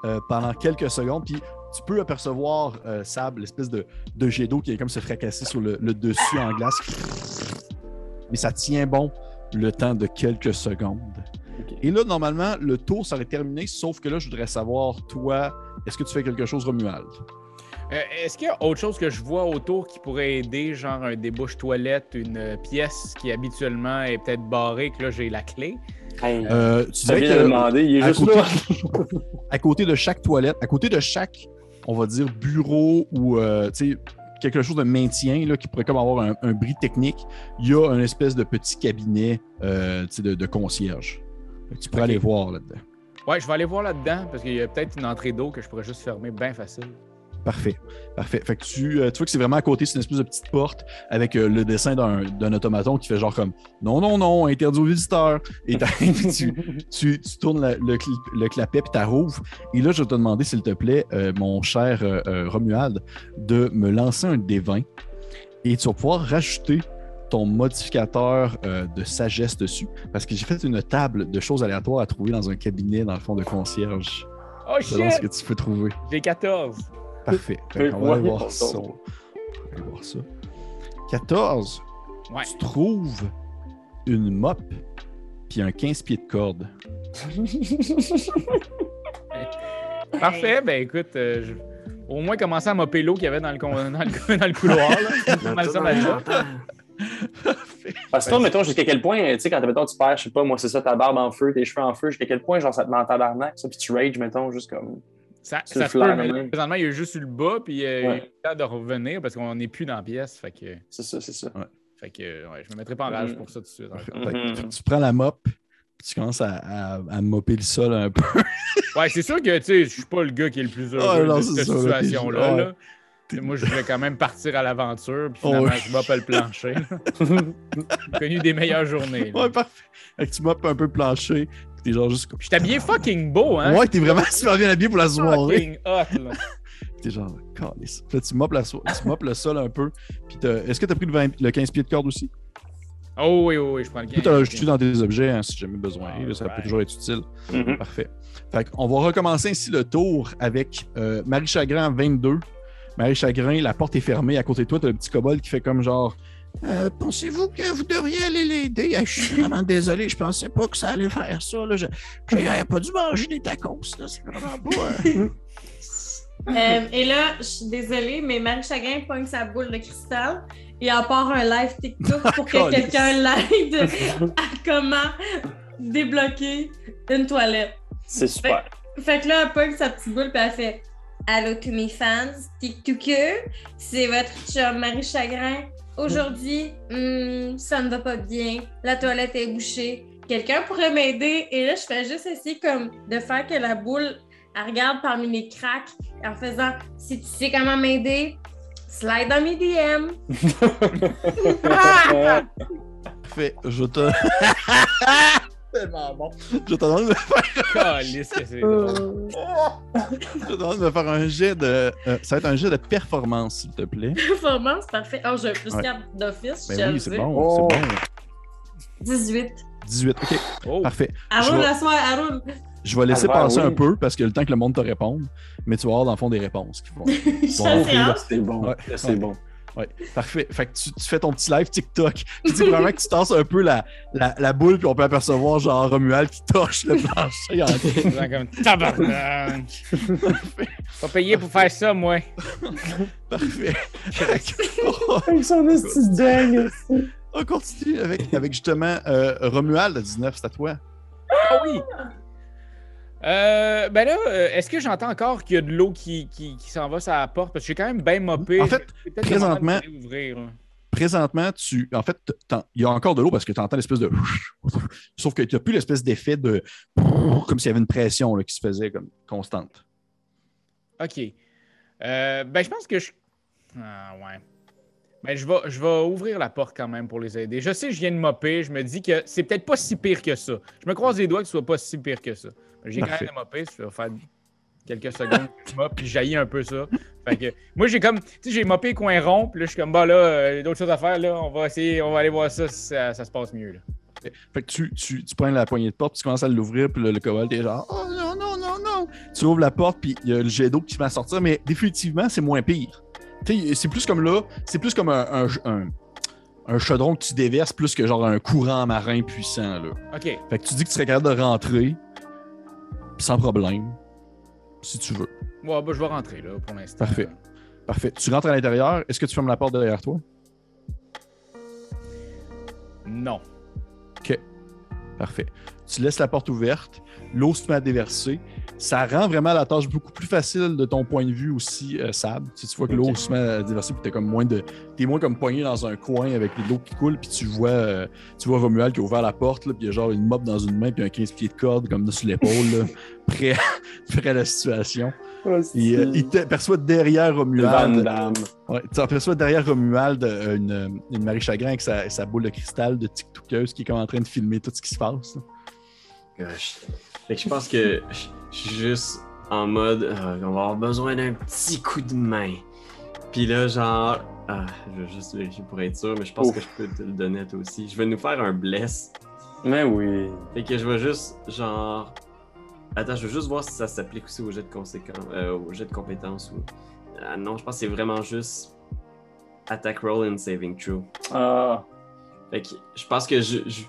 euh, pendant quelques secondes. Puis tu peux apercevoir, euh, Sab, l'espèce de, de jet d'eau qui est comme se fracasser sur le, le dessus en glace. Mais ça tient bon le temps de quelques secondes. Et là, normalement, le tour serait terminé, sauf que là, je voudrais savoir, toi, est-ce que tu fais quelque chose, Romuald? Euh, Est-ce qu'il y a autre chose que je vois autour qui pourrait aider, genre un débouche toilette, une euh, pièce qui habituellement est peut-être barrée, que là j'ai la clé? Hey, Euh, tu de que- demander, il est à juste côté- là. à côté de chaque toilette, à côté de chaque, on va dire, bureau ou euh, tu sais, quelque chose de maintien là, qui pourrait comme avoir un, un bris technique, il y a un espèce de petit cabinet euh, sais, de concierge. Tu pourrais aller voir là-dedans. Ouais, je vais aller voir là-dedans parce qu'il y a peut-être une entrée d'eau que je pourrais juste fermer bien facile. Parfait. Parfait. Fait que tu, euh, tu vois que c'est vraiment à côté, c'est une espèce de petite porte avec euh, le dessin d'un automaton qui fait genre comme non, non, non, interdit aux visiteurs. Et tu, tu, tu tournes la- le, le clapet puis tu rouvres. Et là, je vais te demander, s'il te plaît, euh, mon cher Romuald, de me lancer un D20 et tu vas pouvoir rajouter ton modificateur euh, de sagesse dessus. Parce que j'ai fait une table de choses aléatoires à trouver dans un cabinet, dans le fond de concierge. Oh Selon ce shit! que tu peux trouver. J'ai 14. Parfait. Fait qu'on va aller voir ça. On va aller voir ça. 14. Ouais. Tu trouves une mop puis un 15 pieds de corde. Parfait, ben écoute, euh, je- au moins commencer à mopper l'eau qu'il y avait dans le, con- dans le, dans le couloir. Là. Pas mal ça. Parce que toi, mettons, jusqu'à quel point, tu sais, quand mettons, tu perds, je sais pas, moi, c'est ça, ta barbe en feu, tes cheveux en feu, jusqu'à quel point, genre, ça te met en tabarnak, ça, puis tu rage, mettons, juste comme. Ça, C'est ça se peut, mais de présentement, il y a juste eu le bas, puis euh, il y a eu le temps de revenir parce qu'on n'est plus dans la pièce. Fait que, C'est ça, c'est ça. fait que euh, ouais, je me mettrai pas en rage Mhm. pour ça tout de suite. Que Mhm. tu prends la mop puis tu commences à, à, à mopper le sol un peu. Ouais, c'est sûr que tu sais, je suis pas le gars qui est le plus heureux Ah, non, de c'est cette situation-là. t'es- là. Moi, je voulais quand même partir à l'aventure, puis finalement, Oh, je moppe le plancher. J'ai connu des meilleures journées. là. Ouais, parfait. Fait que tu moppes un peu le plancher. puis T'es genre juste comme. Je habillé fucking beau, hein? Ouais, t'es vraiment super bien habillé pour la soirée. Fucking hot, là. T'es genre, calice. Fait que tu moppes, la so- tu moppes le sol un peu. Puis t'as- est-ce que t'as pris le, 20 le 15 pieds de corde aussi? Oh oui, oui, oui, je prends le Tu gain. te rajouter dans tes objets hein, si jamais besoin. là, ça peut toujours être utile. Mhm. Parfait. Fait on va recommencer ainsi le tour avec euh, Marie Chagrin 22. Marie Chagrin, la porte est fermée. À côté de toi, tu as le petit kobold qui fait comme genre Euh, Pensez-vous que vous devriez aller l'aider? Ah, Je suis vraiment désolé, je pensais pas que ça allait faire ça. Là. Je n'aurais pas dû manger des tacos. là. C'est vraiment pas. euh. Euh, et là, je suis désolée, mais Marie Chagrin pogne sa boule de cristal et en part un live TikTok pour que quelqu'un l'aide à comment débloquer une toilette. C'est super. Fait que là, elle pogne sa petite boule et elle fait Allô tous mes fans, TikToker, c'est votre chum Marie Chagrin. Aujourd'hui, hmm, ça ne va pas bien, la toilette est bouchée. Quelqu'un pourrait m'aider? Et là, je fais juste essayer comme de faire que la boule, elle regarde parmi mes cracks en faisant Si tu sais comment m'aider, slide dans mes DM. Parfait. Je te. Tellement bon. Je te demande de faire, Calisse que c'est drôle. je te demande de me faire un jet de. euh, ça va être un jet de performance, s'il te plaît. Performance, parfait. Oh, j'ai un plus Ouais. 4 d'office. Ben oui, c'est bon. Oh. C'est bon. 18. 18. OK. Oh, Parfait. Vais- la soirée. Je vais laisser Ah, ben passer oui. un peu parce que le temps que le monde te réponde, mais tu vas avoir dans le fond des réponses qui vont. Je suis Bon, assez hâte. C'est bon. Ouais. C'est bon. Ouais, parfait. Fait que tu, tu fais ton petit live TikTok. Tu dis vraiment que tu tasses un peu la, la, la boule, puis on peut apercevoir genre Romuald qui torche le plancher en comme tabarnak. Pas payé pour faire ça, moi. Parfait. Fait que- Avec son on continue avec, avec justement euh, Romuald à 19, c'est à toi. Ah oui! Euh, ben là, euh, est-ce que j'entends encore qu'il y a de l'eau qui, qui, qui s'en va sur la porte? Parce que j'ai quand même bien mopé. En fait, présentement-. Présentement, tu. En fait, il y a encore de l'eau parce que tu entends l'espèce de. Sauf que tu n'as plus l'espèce d'effet de. Comme s'il y avait une pression là, qui se faisait comme constante. OK. Euh, ben, je pense que je. Ah, ouais. Ben, je vais, je vais ouvrir la porte quand même pour les aider. Je sais, je viens de mopper. Je me dis que c'est peut-être pas si pire que ça. Je me croise les doigts que ce soit pas si pire que ça. J'ai quand même mopé. Ça va faire quelques secondes que je moppe, puis jaillit un peu ça. Fait que, moi, j'ai comme. Tu sais, j'ai moppé coin rond, puis là, je suis comme, bah là, euh, il y a d'autres choses à faire, là. On va essayer, on va aller voir ça si ça, ça se passe mieux, là. Fait que tu, tu, tu prends la poignée de porte, puis tu commences à l'ouvrir, puis le, le kobold est genre Oh non, non, non, non. Tu ouvres la porte, puis il y a le jet d'eau qui à sortir, mais définitivement, c'est moins pire. C'est plus comme là, c'est plus comme un, un, un- un chaudron que tu déverses, plus que genre un courant marin puissant, là. OK. Fait que tu dis que tu serais capable de rentrer, sans problème, si tu veux. Ouais, ben, je vais rentrer, là, pour l'instant. Parfait. Parfait. Tu rentres à l'intérieur, est-ce que tu fermes la porte derrière toi? Non. Parfait. Tu laisses la porte ouverte, l'eau se met à déverser. Ça rend vraiment la tâche beaucoup plus facile de ton point de vue aussi, euh, Sab. Tu, sais, tu vois que l'eau se met à déverser, puis t'es comme moins de. T'es moins comme poigné dans un coin avec l'eau qui coule, puis tu vois, euh, tu vois Romuald qui a ouvert la porte, là, puis il y a genre une mop dans une main, puis un 15 pieds de corde comme sur l'épaule, prêt, prêt à la situation. Et, euh, il te perçoit derrière Romuald. Ouais, tu aperçois derrière Romuald une, une Marie Chagrin avec sa, sa boule de cristal de TikTokeuse qui est comme en train de filmer tout ce qui se passe. là. Gosh. Fait que je pense que je suis juste en mode euh, on va avoir besoin d'un petit coup de main. Puis là, genre, ah, je vais juste vérifier pour être sûr, mais je pense Ouf. que je peux te le donner toi aussi. Je vais nous faire un bless. Mais oui. Fait que je vais juste, genre. Attends, je veux juste voir si ça s'applique aussi au jet de conséquences, euh, au jet de compétences ou. Ah non, je pense que c'est vraiment juste attack roll and saving throw. Ah. Fait que je pense que je. je...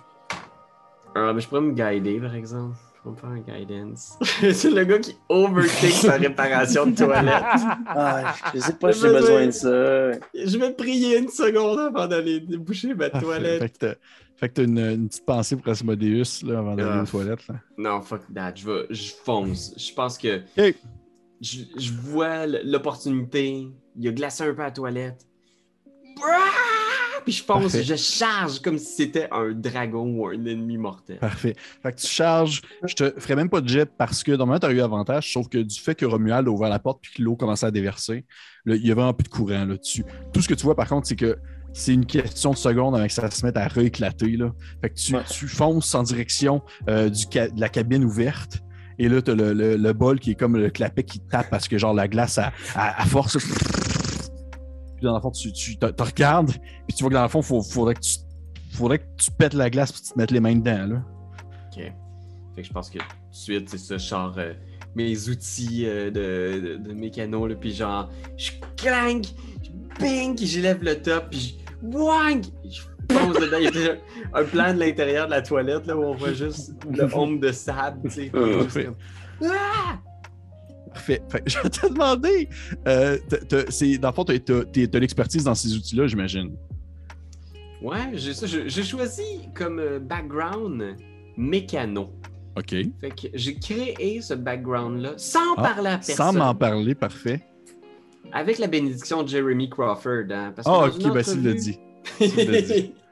Ah, mais je pourrais me guider par exemple. Je pourrais me faire un guidance. c'est le gars qui overtake sa réparation de toilette. ah. Je sais pas si j'ai besoin de ça. Je vais prier une seconde avant d'aller déboucher ma toilette. Fait que t'as- fait que t'as une, une petite pensée pour Asmodeus là, avant d'aller Ah. aux toilettes. Là. Non, fuck that. Je vais, je fonce. Je pense que je, je vois l'opportunité. Il a glacé un peu à la toilette. Puis je fonce, Parfait. je charge comme si c'était un dragon ou un ennemi mortel. Parfait. Fait que tu charges. Je te ferai même pas de jet parce que normalement, tu as eu avantage, sauf que du fait que Romuald a ouvert la porte puis que l'eau commençait à déverser, là, il y a vraiment plus de courant là-dessus. Tout ce que tu vois, par contre, c'est que c'est une question de secondes avec ça se met à rééclater. Là. Fait que tu, Ouais. tu fonces en direction euh, du ca- de la cabine ouverte. Et là, tu as le, le- le bol qui est comme le clapet qui tape parce que genre la glace à, à, à force. Puis dans le fond, tu, tu te, te regardes, puis tu vois que dans le fond, il faudrait que tu faudrait que tu pètes la glace pour tu te mettes les mains dedans. Là. Ok. Fait que je pense que tout de suite, c'est ça, genre euh, mes outils euh, de, de, de mécano, là, puis genre, je clang, je bing, j'élève le top, puis je boing, je fonce dedans. Il y a déjà un plan de l'intérieur de la toilette, là, où on voit juste le homme de sable, tu sais. Euh, Ah! Parfait. Fait que je vais te demander, euh, dans le fond, tu as, l'expertise dans ces outils-là, j'imagine. Ouais, j'ai choisi comme euh, background mécano. OK. Fait que j'ai créé ce background-là sans Ah, parler à personne. Sans m'en parler, parfait. Avec la bénédiction de Jeremy Crawford. Hein, parce que Ah, ok, ben s'il l'a entrevue- dit.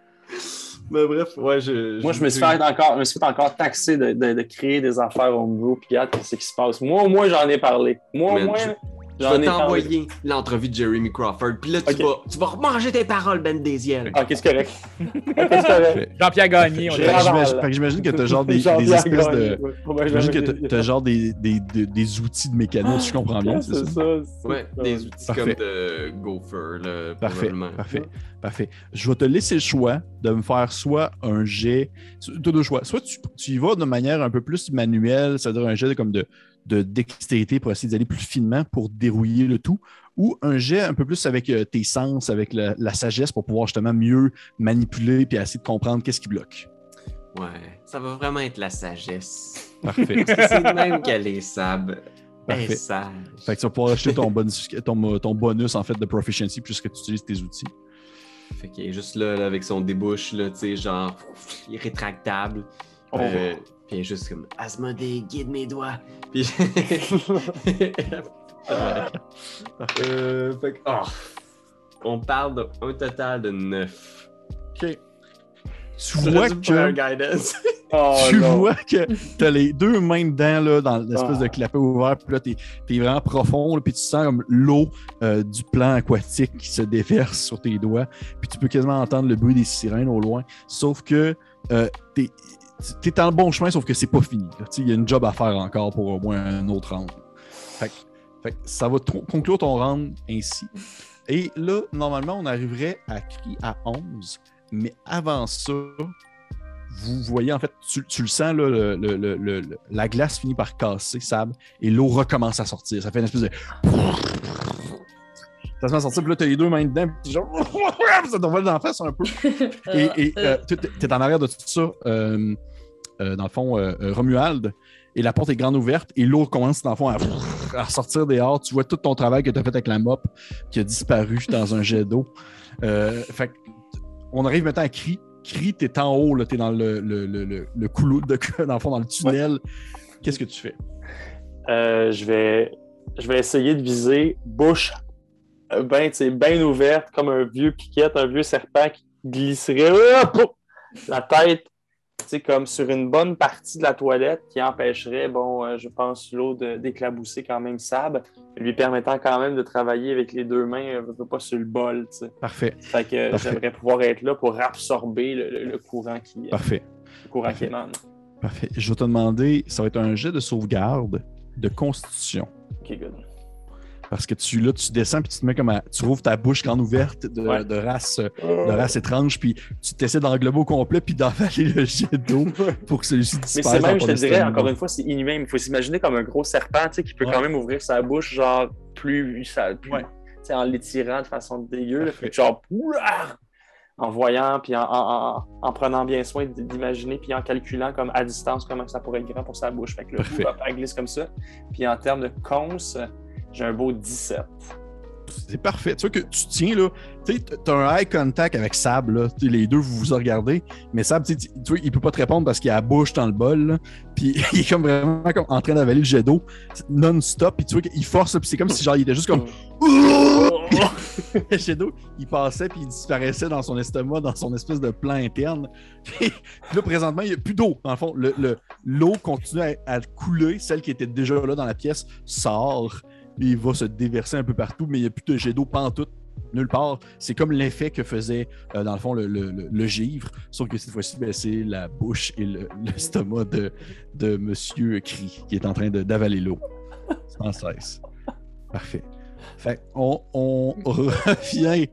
Mais bref, ouais, je. Moi, je me suis fait encore, je me suis fait encore taxer de, de- de créer des affaires homebrew, puis regarde qu'est-ce qui se passe. Moi, au moins, j'en ai parlé. Moi, au moins, je- Je vais t'envoyer l'entrevue de Jeremy Crawford. Puis là, tu, vas, tu vas remanger tes paroles, Ben Desiel. Qu'est-ce correct? Ok, c'est correct. Jean-Pierre Gagné, j'imagine- fait que j'imagine que tu as genre des, espèces Gagné, de. ouais. J'imagine que tu as genre des, des, des, des outils de mécano, si je comprends bien, c'est ça? ça. c'est Ouais, ça. des outils Parfait. comme de Gopher, là, Parfait, probablement. parfait, parfait. Je vais te laisser le choix de me faire soit un jet, tu as deux choix. Soit tu, tu y vas de manière un peu plus manuelle, c'est-à-dire un jet comme de, de dextérité pour essayer d'aller plus finement pour dérouiller le tout, ou un jet un peu plus avec euh, tes sens, avec la, la sagesse pour pouvoir justement mieux manipuler puis essayer de comprendre qu'est-ce qui bloque. Ouais, ça va vraiment être la sagesse. Parfait. Parce que c'est de même qu'elle est sable. Est Parfait. sage. fait que tu vas pouvoir acheter ton bonus, ton, ton bonus en fait de proficiency puisque tu utilises tes outils. Fait qu'il est juste là, là, avec son débouche, là, tu sais, genre, il est rétractable. Oh. Euh, puis juste comme, Asmodée, guide mes doigts. Puis. euh, fait que, oh. On parle d'un total de 9. OK. Tu vois que. Oh, tu non. vois que t'as les deux mains dedans là, dans l'espèce Ah. de clapet ouvert, puis là, t'es es vraiment profond, là, puis tu sens comme l'eau euh, du plan aquatique qui se déverse sur tes doigts, puis tu peux quasiment entendre le bruit des sirènes au loin, sauf que euh, t'es es dans le bon chemin, sauf que c'est pas fini. Il y a une job à faire encore pour au moins un autre round. Fait, ça va conclure ton round ainsi. Et là, normalement, on arriverait à cri à 11, mais avant ça, vous voyez, en fait, tu, le sens, la glace finit par casser, sable, et l'eau recommence à sortir. Ça fait une espèce de. Ça se met à sortir, puis là, t'as les deux mains dedans, puis genre. Ça t'envole dans la face un peu. Et euh, tu es en arrière de tout ça, euh, euh, dans le fond, euh, Romuald, et la porte est grande ouverte, et l'eau commence, dans le fond, à, à ressortir dehors. Tu vois tout ton travail que tu as fait avec la mop qui a disparu dans un jet d'eau. Euh, fait que, on arrive maintenant à Cri. Cri, t'es en haut, là, t'es dans le, le, le, le, le couloir, de, dans le fond, dans le tunnel. Qu'est-ce que tu fais? Euh, je, vais, je vais essayer de viser bouche euh, ben, tu sais, bien ouverte, comme un vieux piquette, un vieux serpent qui glisserait hop, la tête comme sur une bonne partie de la toilette qui empêcherait, bon, euh, je pense, l'eau d'éclabousser quand même sable, lui permettant quand même de travailler avec les deux mains, euh, pas sur le bol. Parfait, Fait que euh, j'aimerais pouvoir être là pour absorber le, le- le courant qui, euh, parfait, le courant qui Parfait. émane. parfait. Je vais te demander, ça va être un jet de sauvegarde de constitution. Ok, good. Parce que tu, là, tu descends, puis tu te mets comme à- tu rouvres ta bouche grande ouverte de, Ouais. de race, de race étrange, puis tu t'essaies d'englober au complet, puis d'avaler le jet d'eau pour que celui-ci Mais disparaisse. c'est même, je te dirais, encore une fois, c'est inhumain. Il faut s'imaginer comme un gros serpent tu sais, qui peut Ouais. quand même ouvrir sa bouche, genre, plus, ça, plus Ouais. tu sais, en l'étirant de façon dégueu. Fait genre, ouah! en voyant, puis en, en- en- en prenant bien soin d'imaginer, puis en calculant comme à distance comment ça pourrait être grand pour sa bouche. Fait que le elle glisse comme ça. Puis en termes de cons, j'ai un beau 17. C'est parfait. Tu vois que tu tiens là, tu sais, t'as un eye contact avec Sab, là. Les deux, vous vous regardez, mais Sab, tu vois, il peut pas te répondre parce qu'il a la bouche dans le bol, là. puis il est comme vraiment comme en train d'avaler le jet d'eau non-stop, puis tu vois qu'il force, puis c'est comme si genre il était juste comme le jet d'eau, il passait puis il disparaissait dans son estomac, dans son espèce de plan interne. Puis là, présentement, il n'y a plus d'eau. Dans le fond, le- le- l'eau continue à, à couler. Celle qui était déjà là dans la pièce sort. Il va se déverser un peu partout, mais il n'y a plus de jet d'eau pantoute. Nulle part. C'est comme l'effet que faisait, euh, dans le fond, le, givre. Sauf que cette fois-ci, ben, c'est la bouche et le- l'estomac de, de Monsieur Cri qui est en train d'avaler l'eau. Sans cesse. Parfait. Fait on, on revient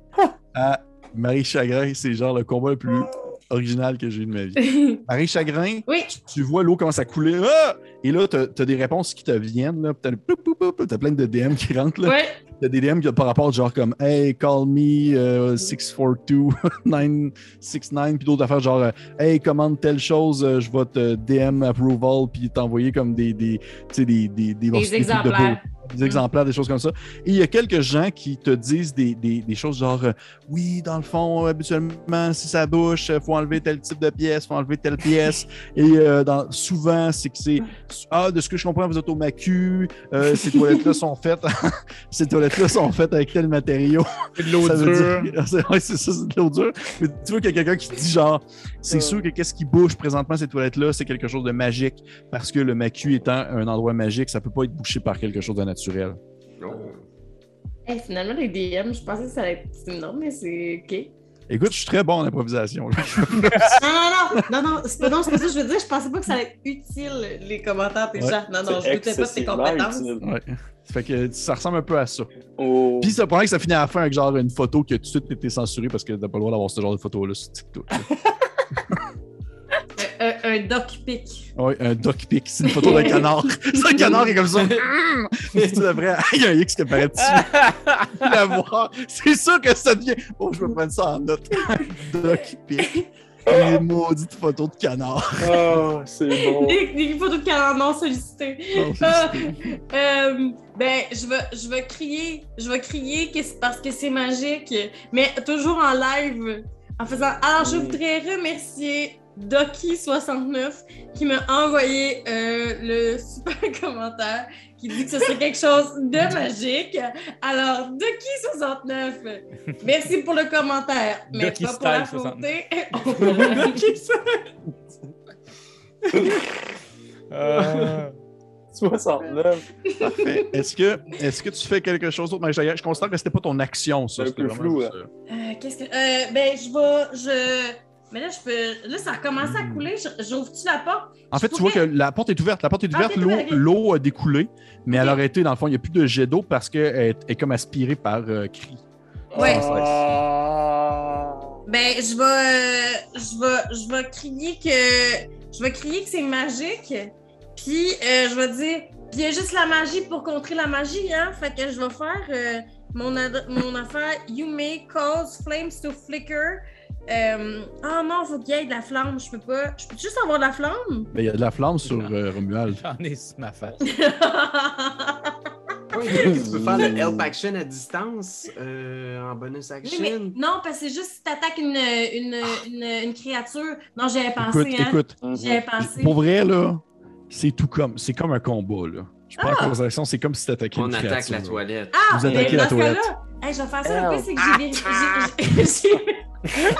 à Marie Chagrin. C'est genre le combat le plus originale que j'ai eue de ma vie. Marie Chagrin, Oui. tu vois l'eau commence à couler. Ah! Et là, tu as, des réponses qui te viennent. poup, t'as plein de DM qui rentrent. Là. Ouais. T'as des DM qui par rapport genre comme Hey, call me euh, 642 969 puis d'autres affaires genre euh, Hey, commande telle chose, euh, je vais te DM approval puis t'envoyer comme des des, tu sais, des, des, des, de exemplaires. beau- des exemplaires, des choses comme ça. Et il y a quelques gens qui te disent des, des, des choses genre euh, Oui, dans le fond, habituellement, si ça bouche, il faut enlever tel type de pièce, faut enlever telle pièce. Et euh, dans, souvent, c'est que c'est Ah, de ce que je comprends, vous êtes au macu, euh, ces toilettes-là sont faites. ces toilettes-là sont faites avec tel matériau. C'est de l'eau dure. dire- c'est ouais, ça, c'est de l'eau dure. Mais tu vois qu'il y a quelqu'un qui te dit genre, c'est sûr que qu'est-ce qui bouge présentement ces toilettes-là, c'est quelque chose de magique parce que le macu étant un endroit magique, ça peut pas être bouché par quelque chose de naturel. Hey, finalement, les DM, je pensais que ça allait être. Non, mais c'est OK. Écoute, je suis très bon en improvisation. là. Non, non, non, non, non, c'est pas, non, c'est pas ça que je veux dire. Je pensais pas que ça allait être utile, les commentaires des Ouais. gens. Non, non, je doutais pas de tes compétences. ouais. Ça fait que ça ressemble un peu à ça. Oh. Puis ça pourrait que ça finit à la fin avec genre une photo qui a tout de suite été censurée parce que t'as pas le droit d'avoir ce genre de photo-là sur TikTok. là. Un, doc pic. Ouais, un duck pic, c'est une photo d'un canard. C'est un canard qui est comme ça. Puis tu devrais. Il y a un X qui apparaît dessus. la voir. C'est sûr que ça devient. Oh, je vais prendre ça en note. duck pic. Une maudite photo de canard. Oh, c'est bon. Des, des photos de calendrier non sollicitées. Non, Ah, euh, ben, je vais, je vais crier, je vais crier que c'est parce que c'est magique, mais toujours en live, en faisant. Alors, je voudrais remercier Doki69 qui m'a envoyé euh, le super commentaire qui dit que ce serait quelque chose de magique. Alors, Doki69, merci pour le commentaire, mais Doki pas pour la Style 69. faute. Doki Euh, 69. Parfait. Est-ce que, est que tu fais quelque chose d'autre, Marie-Jacques? Je constate que c'était pas ton action, ça. C'est un peu flou, euh, Euh, qu'est-ce que. Euh, ben, je vais. Je. Mais là, je peux. Là, ça a commencé à Hmm. couler. Je- J'ouvre-tu la porte? En fait, Je tu vois que la porte est ouverte. La porte est Ah, ouverte, l'eau, a découlé, mais elle Ok. aurait été, dans le fond, il n'y a plus de jet d'eau parce qu'elle est, est comme aspirée par euh, cri. Ouais. Ah. Ben, je vais. euh, je vais. Je vais crier que. Je vais crier que c'est magique. Puis, euh, je vais dire. Puis, il y a juste la magie pour contrer la magie, hein? Fait que je vais faire euh, mon, ad- mon affaire. You may cause flames to flicker. Euh... Ah non, faut qu'il y ait de la flamme. Je peux pas. Je peux juste avoir de la flamme? Mais il y a de la flamme sur euh, Romuald. J'en ai sur ma face. Oui, tu peux faire le help action à distance euh, en bonus Oui, action. mais non, parce que c'est juste si t'attaques une, une, une, une créature. Non, j'avais pensé, Écoute, hein. écoute, J'avais pensé. pour vrai, là, c'est tout comme, c'est comme un combat, là. Je prends en considération, c'est comme si t'attaquais On une attaque créature, la là. toilette. Ah, Vous attaquez la toilette. hey, je vais faire ça. Le pire, c'est que Ah. j'ai j'ai-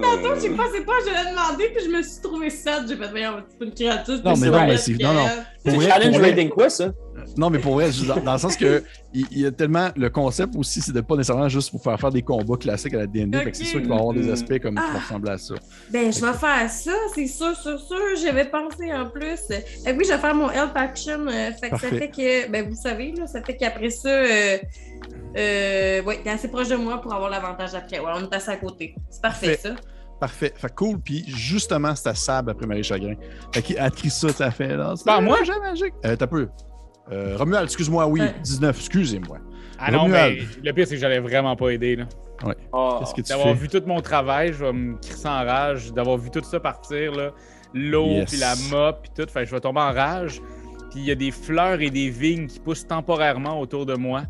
Tantôt, j'ai passé pas, je l'ai demandé, puis je me suis trouvé sad. J'ai fait, voyons, c'est pas une créature. Non, mais non, mais c'est- non, non. C'est challenge rating quoi, ça? Non, mais pour vrai, dans, dans le sens que il, il y a tellement le concept aussi, c'est de pas nécessairement juste pour faire faire des combats classiques à la fait que c'est sûr qu'il va y avoir des aspects comme qui vont Ah. ressembler à ça. Ben, je vais faire ça, c'est sûr, sûr, sûr. J'avais pensé en plus. Oui, je vais faire mon help action. euh, fait que ça Parfait. fait que, ben, vous savez, là, ça fait qu'après ça, euh, euh, ouais, t'es assez proche de moi pour avoir l'avantage après. Ouais, on est assez à côté. C'est parfait, ça. Parfait. Fait que cool. Puis justement, c'est à Sab après Marie Chagrin. Fait qu'il a écrit ça, ça fait là. pas moi? J'ai magique. Euh, t'as peu. Euh, Romuald, excuse-moi, oui, Ouais. 19, excusez-moi. Ah non, mais le pire, c'est que j'allais vraiment pas aider. là. Ah. Qu'est-ce que tu D'avoir fais? vu tout mon travail, je vais me crisser en rage. D'avoir vu tout ça partir, là. L'eau, Yes. puis la mop, puis tout. Je vais tomber en rage. Puis il y a des fleurs et des vignes qui poussent temporairement autour de moi.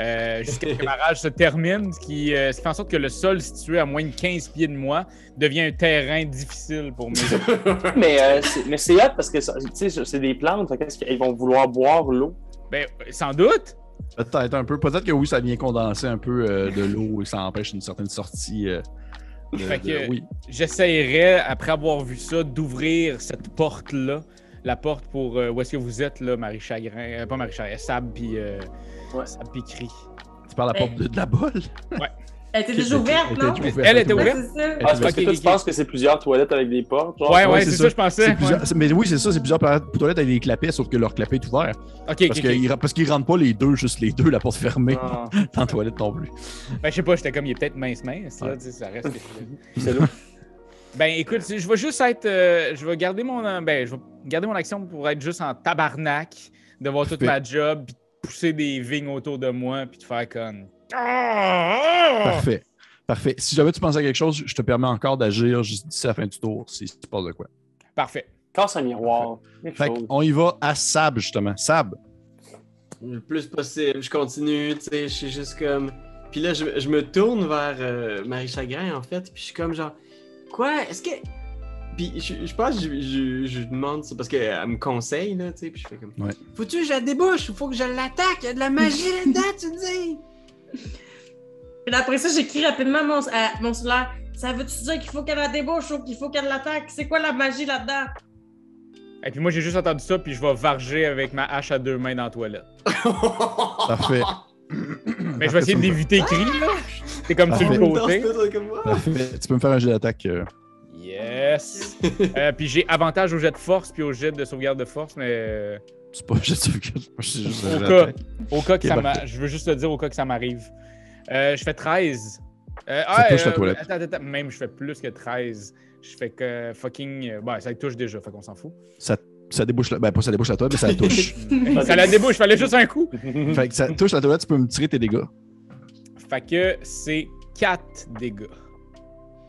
Euh, jusqu'à ce que ma rage se termine, ce qui, euh, ce qui fait en sorte que le sol situé à moins de 15 pieds de moi devient un terrain difficile pour mes Mais, euh, c'est- mais c'est hot parce que ça- tu sais, c'est des plantes, qu'est-ce qu'ils vont vouloir boire l'eau? Ben, sans doute. Peut-être un peu. Peut-être que oui, ça vient condenser un peu euh, de l'eau et ça empêche une certaine sortie. euh, de- Fait de- que- Oui. J'essayerais, après avoir vu ça, d'ouvrir cette porte-là. La porte pour euh, où est-ce que vous êtes, là, Marie Chagrin. euh, pas Marie Chagrin, Sab puis euh, Ouais. Sab puis Cri. Tu parles à la porte de, de la bolle? Elle était déjà ouverte, Elle non? était ouverte. Elle était Ouais, ouverte? Ah, c'est parce que toi, tu penses que c'est plusieurs toilettes avec des portes, genre? Ouais, ouais, Ouais, c'est ça, ça. je pensais. Mais oui, c'est ça, c'est plusieurs toilettes avec des clapets, sauf que leur clapet est ouvert. Ok, Parce qu'ils parce qu'ils rentrent pas les deux, juste les deux, la porte fermée, Ah, dans la toilette non plus. Ben, je sais pas, j'étais comme, il est peut-être mince-mince, là, Ouais. tu sais, ça reste. c'est lourd. Ben, écoute, je vais juste être. euh, je vais garder mon. euh, Ben, je vais garder mon action pour être juste en tabarnak, de voir toute ma job, puis de pousser des vignes autour de moi, puis de faire comme. Ah! Parfait. Parfait. Si jamais tu penses à quelque chose, je te permets encore d'agir juste d'ici la fin du tour, si tu parles de quoi. Parfait. Casse un miroir. Fait on y va à Sab, justement. Sab, Le plus possible. Je continue, tu sais, je suis juste comme. Puis là, je, je me tourne vers euh, Marie Chagrin, en fait, puis je suis comme genre, quoi, est-ce que. Puis je, je pense que je, je, je demande ça parce qu'elle me conseille, là, tu sais, puis je fais comme. Ouais. Faut-tu que je la débouche? Faut que je l'attaque? Il y a de la magie là-dedans, tu dis? Puis après ça, j'écris rapidement mon, à mon cellulaire. Ça veut-tu dire qu'il faut qu'elle la débouche ou qu'il faut qu'elle l'attaque? C'est quoi la magie là-dedans? Et puis moi, j'ai juste entendu ça, puis je vais varger avec ma hache à deux mains dans la toilette. parfait. Mais je vais essayer d'éviter cri, là. C'est comme sur le côté. Tu peux me faire un jet d'attaque. euh, Yes! Euh, puis j'ai avantage au jet de force, puis au jet de sauvegarde de force, mais. euh, C'est pas un jet de sauvegarde, c'est juste un Au jet cas. d'attaque. Au cas que ça parfait. m'a. Je veux juste te dire au cas que ça m'arrive. Euh, je fais 13. Euh, Ça touche la toilette. Attends, attends, même je fais plus que 13. Je fais que fucking. euh, Ouais, ça touche déjà, fait qu'on s'en fout. Ça, ça débouche la... Ben, pas ça débouche la toilette, mais ça la touche. ça la débouche, fallait juste un coup. fait que ça touche la toilette, tu peux me tirer tes dégâts. Fait que c'est 4 dégâts.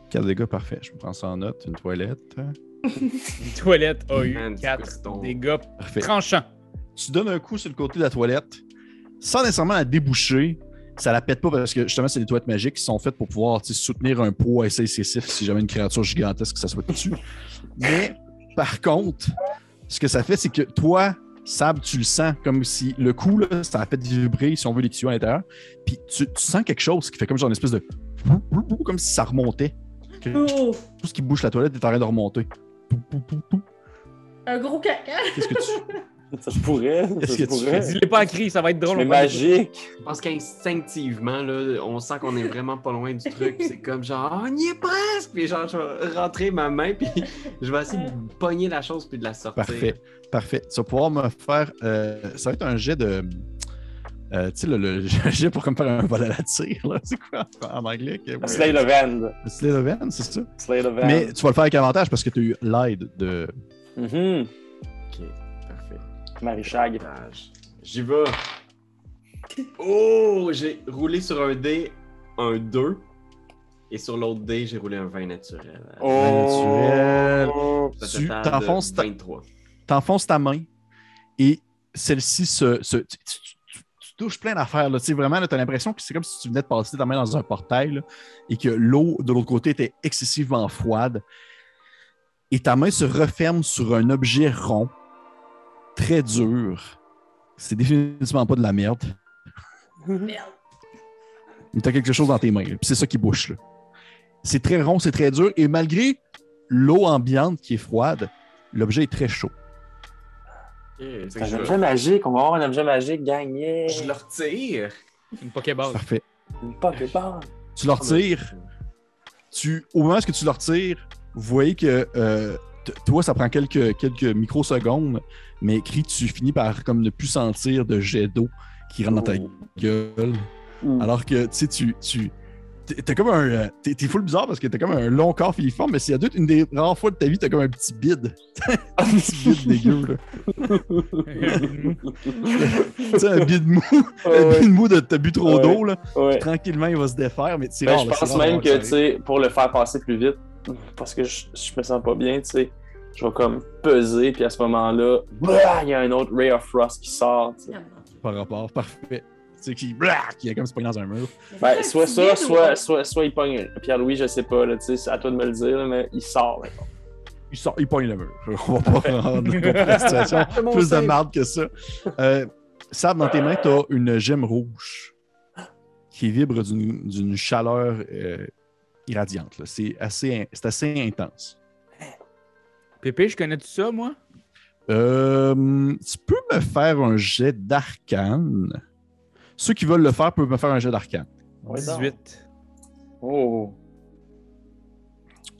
4 dégâts, parfait. Je prends ça en note. Une toilette. Une toilette a eu Man, du 4 coton. dégâts Parfait. tranchants. tu donnes un coup sur le côté de la toilette, sans nécessairement la déboucher. Ça la pète pas parce que justement, c'est des toilettes magiques qui sont faites pour pouvoir soutenir un poids assez excessif si jamais une créature gigantesque ça soit dessus. Mais par contre, ce que ça fait, c'est que toi, Sab, tu le sens comme si le coup, là, ça a fait vibrer, si on veut, les tissus à l'intérieur. Puis tu, tu sens quelque chose qui fait comme genre une espèce de. Comme si ça remontait. Tout ce qui bouge la toilette est en train de remonter. Un gros caca! Qu'est-ce que tu. Ça. Qu'est-ce tu pourrait. Dis-le pas à cri, ça va être drôle. Va- magique. Je pense qu'instinctivement, là, on sent qu'on est vraiment pas loin du truc. C'est comme genre, on y est presque! Puis genre, je vais rentrer ma main, puis je vais essayer de pogner la chose, puis de la sortir. Parfait. Parfait. Tu vas pouvoir me faire. euh, ça va être un jet de. euh, tu sais, le, le jet pour comme faire un vol à la tire, là. C'est quoi en anglais? que- Slay of Hand. Slay of hand, c'est ça? Slay of Hand. Mais tu vas le faire avec avantage parce que tu as eu l'aide de. Mhm. Ok, Avantage. J'y vais. Oh, j'ai roulé sur un dé, un 2. Et sur l'autre dé, j'ai roulé un 20 naturel. naturel. Oh. Tu t'enfonces ta- 23. T'enfonces ta main et celle-ci se. se- tu, tu- tu- tu touches plein d'affaires. là. Tu sais, vraiment, tu as l'impression que c'est comme si tu venais de passer ta main dans un portail là, et que l'eau de l'autre côté était excessivement froide. Et ta main se referme sur un objet rond, très dur. C'est définitivement pas de la merde. Merde. Mais t'as quelque chose dans tes mains. Puis c'est ça qui bouche. là. C'est très rond, c'est très dur. Et malgré l'eau ambiante qui est froide, l'objet est très chaud. Fait C'est un je, objet magique. On va avoir un objet magique gagné. je le retire. Une Pokéball. Parfait. Une Pokéball. Tu le retires. Tu, au moment où tu le retires, vous voyez que euh, toi, ça prend quelques, quelques microsecondes, mais écrit, tu finis par comme ne plus sentir de jet d'eau qui rentre dans ta gueule. Alors que, tu sais, tu. tu t'es- comme un. euh, T'es t'es full bizarre parce que t'as comme un long corps filiforme, mais s'il y a doute, une des rares fois de ta vie, t'as comme un petit bide. un petit bide dégueu, là. Tu sais, un bide mou. un Ouais, bide mou de t'as bu trop Ouais. d'eau, là. ouais. Tranquillement, il va se défaire, mais c'est Ben, rare. je c'est pense rare même que, tu sais, pour le faire passer plus vite, parce que je, je me sens pas bien, tu sais, je vais comme peser, puis à ce moment-là, il y a un autre Ray of Frost qui sort. tu sais. par rapport. Parfait. Tu sais, qui, qui est comme se pogné dans un mur. Ben, soit ça, soit, soit, soit il pogne. Pierre-Louis, je sais pas, tu sais, c'est à toi de me le dire, là, mais il sort. Il, sort, il pogne le mur. On va pas rendre la situation. Plus de marde que ça. Euh, Sab, dans tes mains, tu as une gemme rouge qui vibre d'une d'une chaleur euh, irradiante. C'est assez, assez intense. Pépé, je connais tout ça, moi? Euh, tu peux me faire un jet d'arcane. Ceux qui veulent le faire peuvent me faire un jet d'arcane. Ouais, donc. 18. Oh.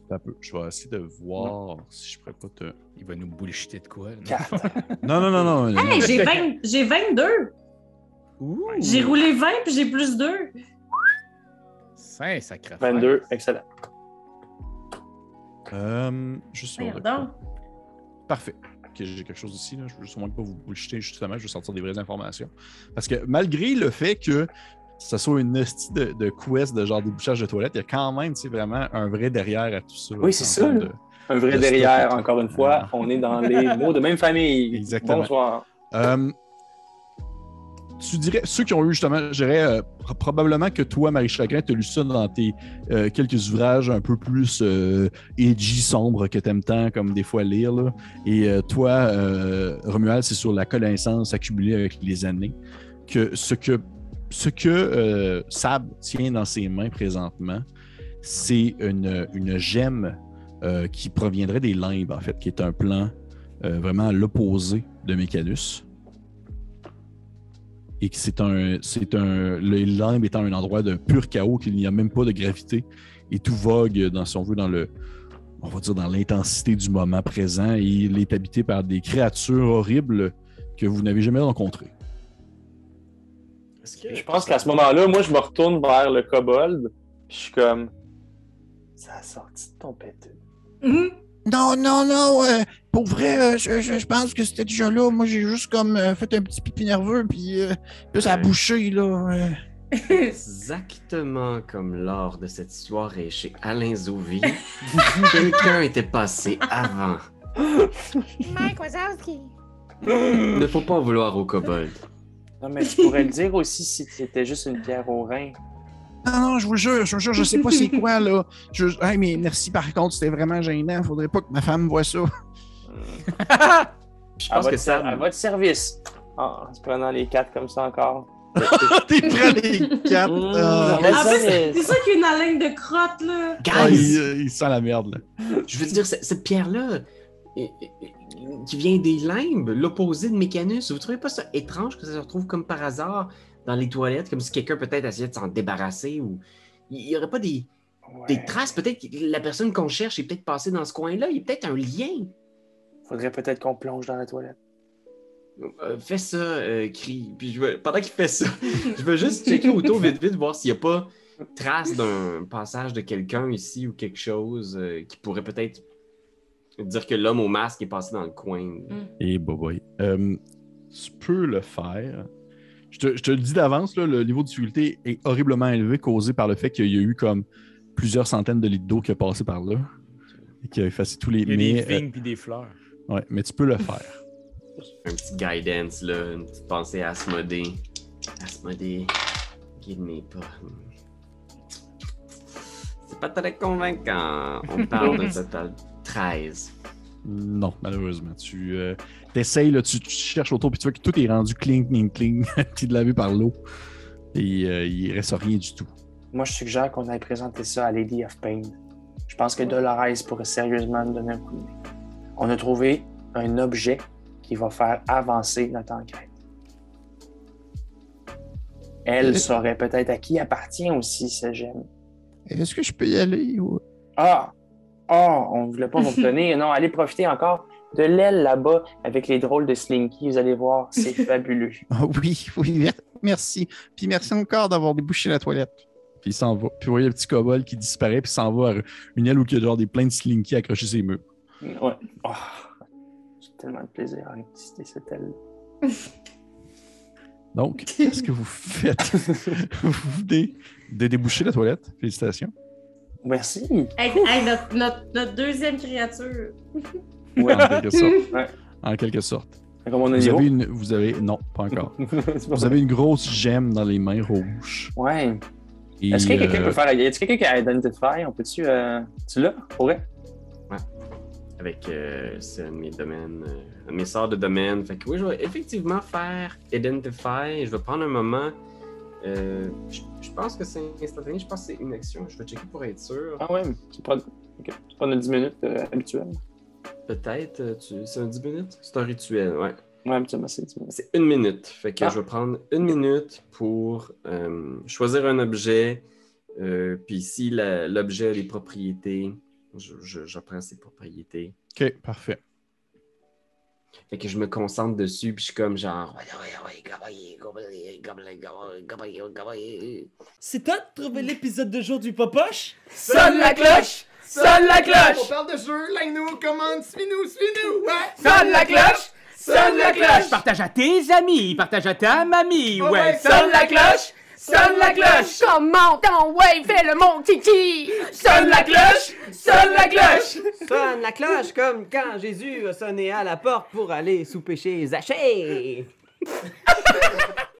Un peu. Je vais essayer de voir si je pourrais pas te. Il va nous bullshiter de quoi? Non, non, non, non. non, Hey, j'ai 20 j'ai 22. Ouh! J'ai roulé 20 puis j'ai plus 2. Saint sacré. 22, excellent. Euh, juste. Parfait. Ok, j'ai quelque chose ici. Là. Je veux sûrement pas vous bullshiter, justement. Je veux sortir des vraies informations. Parce que malgré le fait que ça soit une hostie de, de quest de genre débouchage de toilette, il y a quand même vraiment un vrai derrière à tout ça. Oui, c'est ça, de- Un vrai derrière, encore une fois. On est dans les mots de même famille. Exactement. Bonsoir. Euh, tu dirais, ceux qui ont eu justement, je dirais euh, pro- probablement que toi, Marie Chagrin, tu as lu ça dans tes euh, quelques ouvrages un peu plus euh, edgy, sombres que t'aimes tant, comme des fois lire. Et toi, Romuald, c'est sur la connaissance accumulée avec les années. Que ce que, ce que Sab tient dans ses mains présentement, c'est une, une gemme qui proviendrait des limbes, en fait, qui est un plan vraiment à l'opposé de Mécanus. Et que c'est un. C'est un. Le limbe étant un endroit de pur chaos, qu'il n'y a même pas de gravité. Et tout vogue dans, si on veut, dans le. On va dire dans l'intensité du moment présent. Et il est habité par des créatures horribles que vous n'avez jamais rencontrées. Que- Je pense qu'à ce moment-là, moi, je me retourne vers le kobold. Puis je suis comme. Ça a sorti de ton péteux. Mhm. Non, non, non, euh, pour vrai, euh, je, je- je pense que c'était déjà là. Moi, j'ai juste comme euh, fait un petit pipi nerveux, puis euh, là, ça a bouché, là. euh. Exactement comme lors de cette histoire et chez Alain Zouvi, quelqu'un était passé avant. Mike Wazowski. Ne faut pas en vouloir au kobold. Non, mais tu pourrais le dire aussi si c'était juste une pierre au rein. Non, non, je vous jure, je vous jure, je sais pas c'est quoi, là. Je... Hey, mais merci, par contre, c'était vraiment gênant. Faudrait pas que ma femme voit ça. Je À pense votre, que ça. à votre service. Ah, en se prenant les quatre comme ça encore. T'es prêt les quatre? Mmh, Ah. En service. c'est ça qu'il y a une haleine de crotte, là. Ah, il, Guys! euh, il sent la merde. Là. Je veux dire, cette pierre-là, euh, euh, qui vient des limbes, l'opposé de Mécanus, vous trouvez pas ça étrange que ça se retrouve comme par hasard dans les toilettes, comme si quelqu'un peut-être essayait de s'en débarrasser ou. Il y aurait pas des, des traces, peut-être que la personne qu'on cherche est peut-être passée dans ce coin-là, il y a peut-être un lien. Faudrait peut-être qu'on plonge dans la toilette. Euh, fais ça, euh, crie. Puis je pendant qu'il fait ça, je veux juste checker autour vite vite, voir s'il n'y a pas trace d'un passage de quelqu'un ici ou quelque chose euh, qui pourrait peut-être dire que l'homme au masque est passé dans le coin. Et bah boy. Euh, tu peux le faire. Je te, je te le dis d'avance, là, le niveau de difficulté est horriblement élevé, causé par le fait qu'il y a eu comme plusieurs centaines de litres d'eau qui a passé par là. Et qui a effacé tous les. Il y a mais, des vignes puis des fleurs. Ouais, mais tu peux le faire. Un petit guidance, là, une petite pensée à Asmodée. Asmodée, guide-moi pas. C'est pas très convaincant. On parle d'un total 13. Non, malheureusement. Tu euh, essayes, là, tu, tu cherches autour, puis tu vois que tout est rendu cling, cling, cling, puis de lavé par l'eau. Et euh, il reste rien du tout. Moi, je suggère qu'on aille présenter ça à Lady of Pain. Je pense que Dolores pourrait sérieusement nous donner un coup de main. On a trouvé un objet qui va faire avancer notre enquête. Elle saurait peut-être à qui appartient aussi ce gemme. Est-ce que je peux y aller? ou- Ah! Ah! on ne voulait pas vous donner. Non, allez profiter encore de l'aile là-bas avec les drôles de Slinky. Vous allez voir, c'est fabuleux. Ah oui, oui, mer- merci. Puis merci encore d'avoir débouché la toilette. Puis il s'en va. Puis vous voyez le petit kobold qui disparaît, puis il s'en va à une aile où il y a genre des plein de slinky accrochés sur les murs. Ouais. Ah, J'ai tellement de plaisir à visiter cette aile. Donc, qu'est-ce que vous faites? vous venez de déboucher la toilette. Félicitations. Merci. Hey, hey, notre, notre- notre deuxième créature. Ouais. En quelque sorte. Ouais. En quelque sorte. Comme on a Vous niveau. avez une. Vous avez. Non, pas encore. Pas Vous avez une grosse gemme dans les mains rouges. Ouais. Est-ce que quelqu'un euh, peut faire. Y a-t-il quelqu'un qui a Identify On peut-tu. Euh... Tu l'as? Pour vrai? Avec euh, c'est un de mes domaines, euh, mes sorts de domaine. Fait que oui, je vais effectivement faire Identify. Je vais prendre un moment. Euh, je, je pense que c'est instantané. Je pense que c'est une action. Je vais checker pour être sûr. Ah ouais, c'est pas, ok. c'est pas notre 10 minutes habituel. Peut-être. tu- C'est un 10 minutes? C'est un rituel, ouais. Ouais, habituellement, c'est 10 minutes. C'est une minute. Fait que Ah. je vais prendre une minute pour choisir un objet puis si l'objet a des propriétés, je, je, je prends ses propriétés. OK, parfait. Fait que je me concentre dessus, puis je suis comme genre. C'est toi de trouver l'épisode de jour du Popoche? Sonne la cloche! Sonne la cloche! parle de jeu, like-nous, commande, suis-nous, suis-nous, ouais! Sonne la cloche! Sonne la cloche! Partage à tes amis, partage à ta mamie, ouais! Sonne la cloche! sonne la cloche. Comment ton wave fait le mon kiki? Sonne la cloche, sonne la cloche. Sonne la cloche comme quand Jésus a sonné à la porte pour aller souper chez Zachée.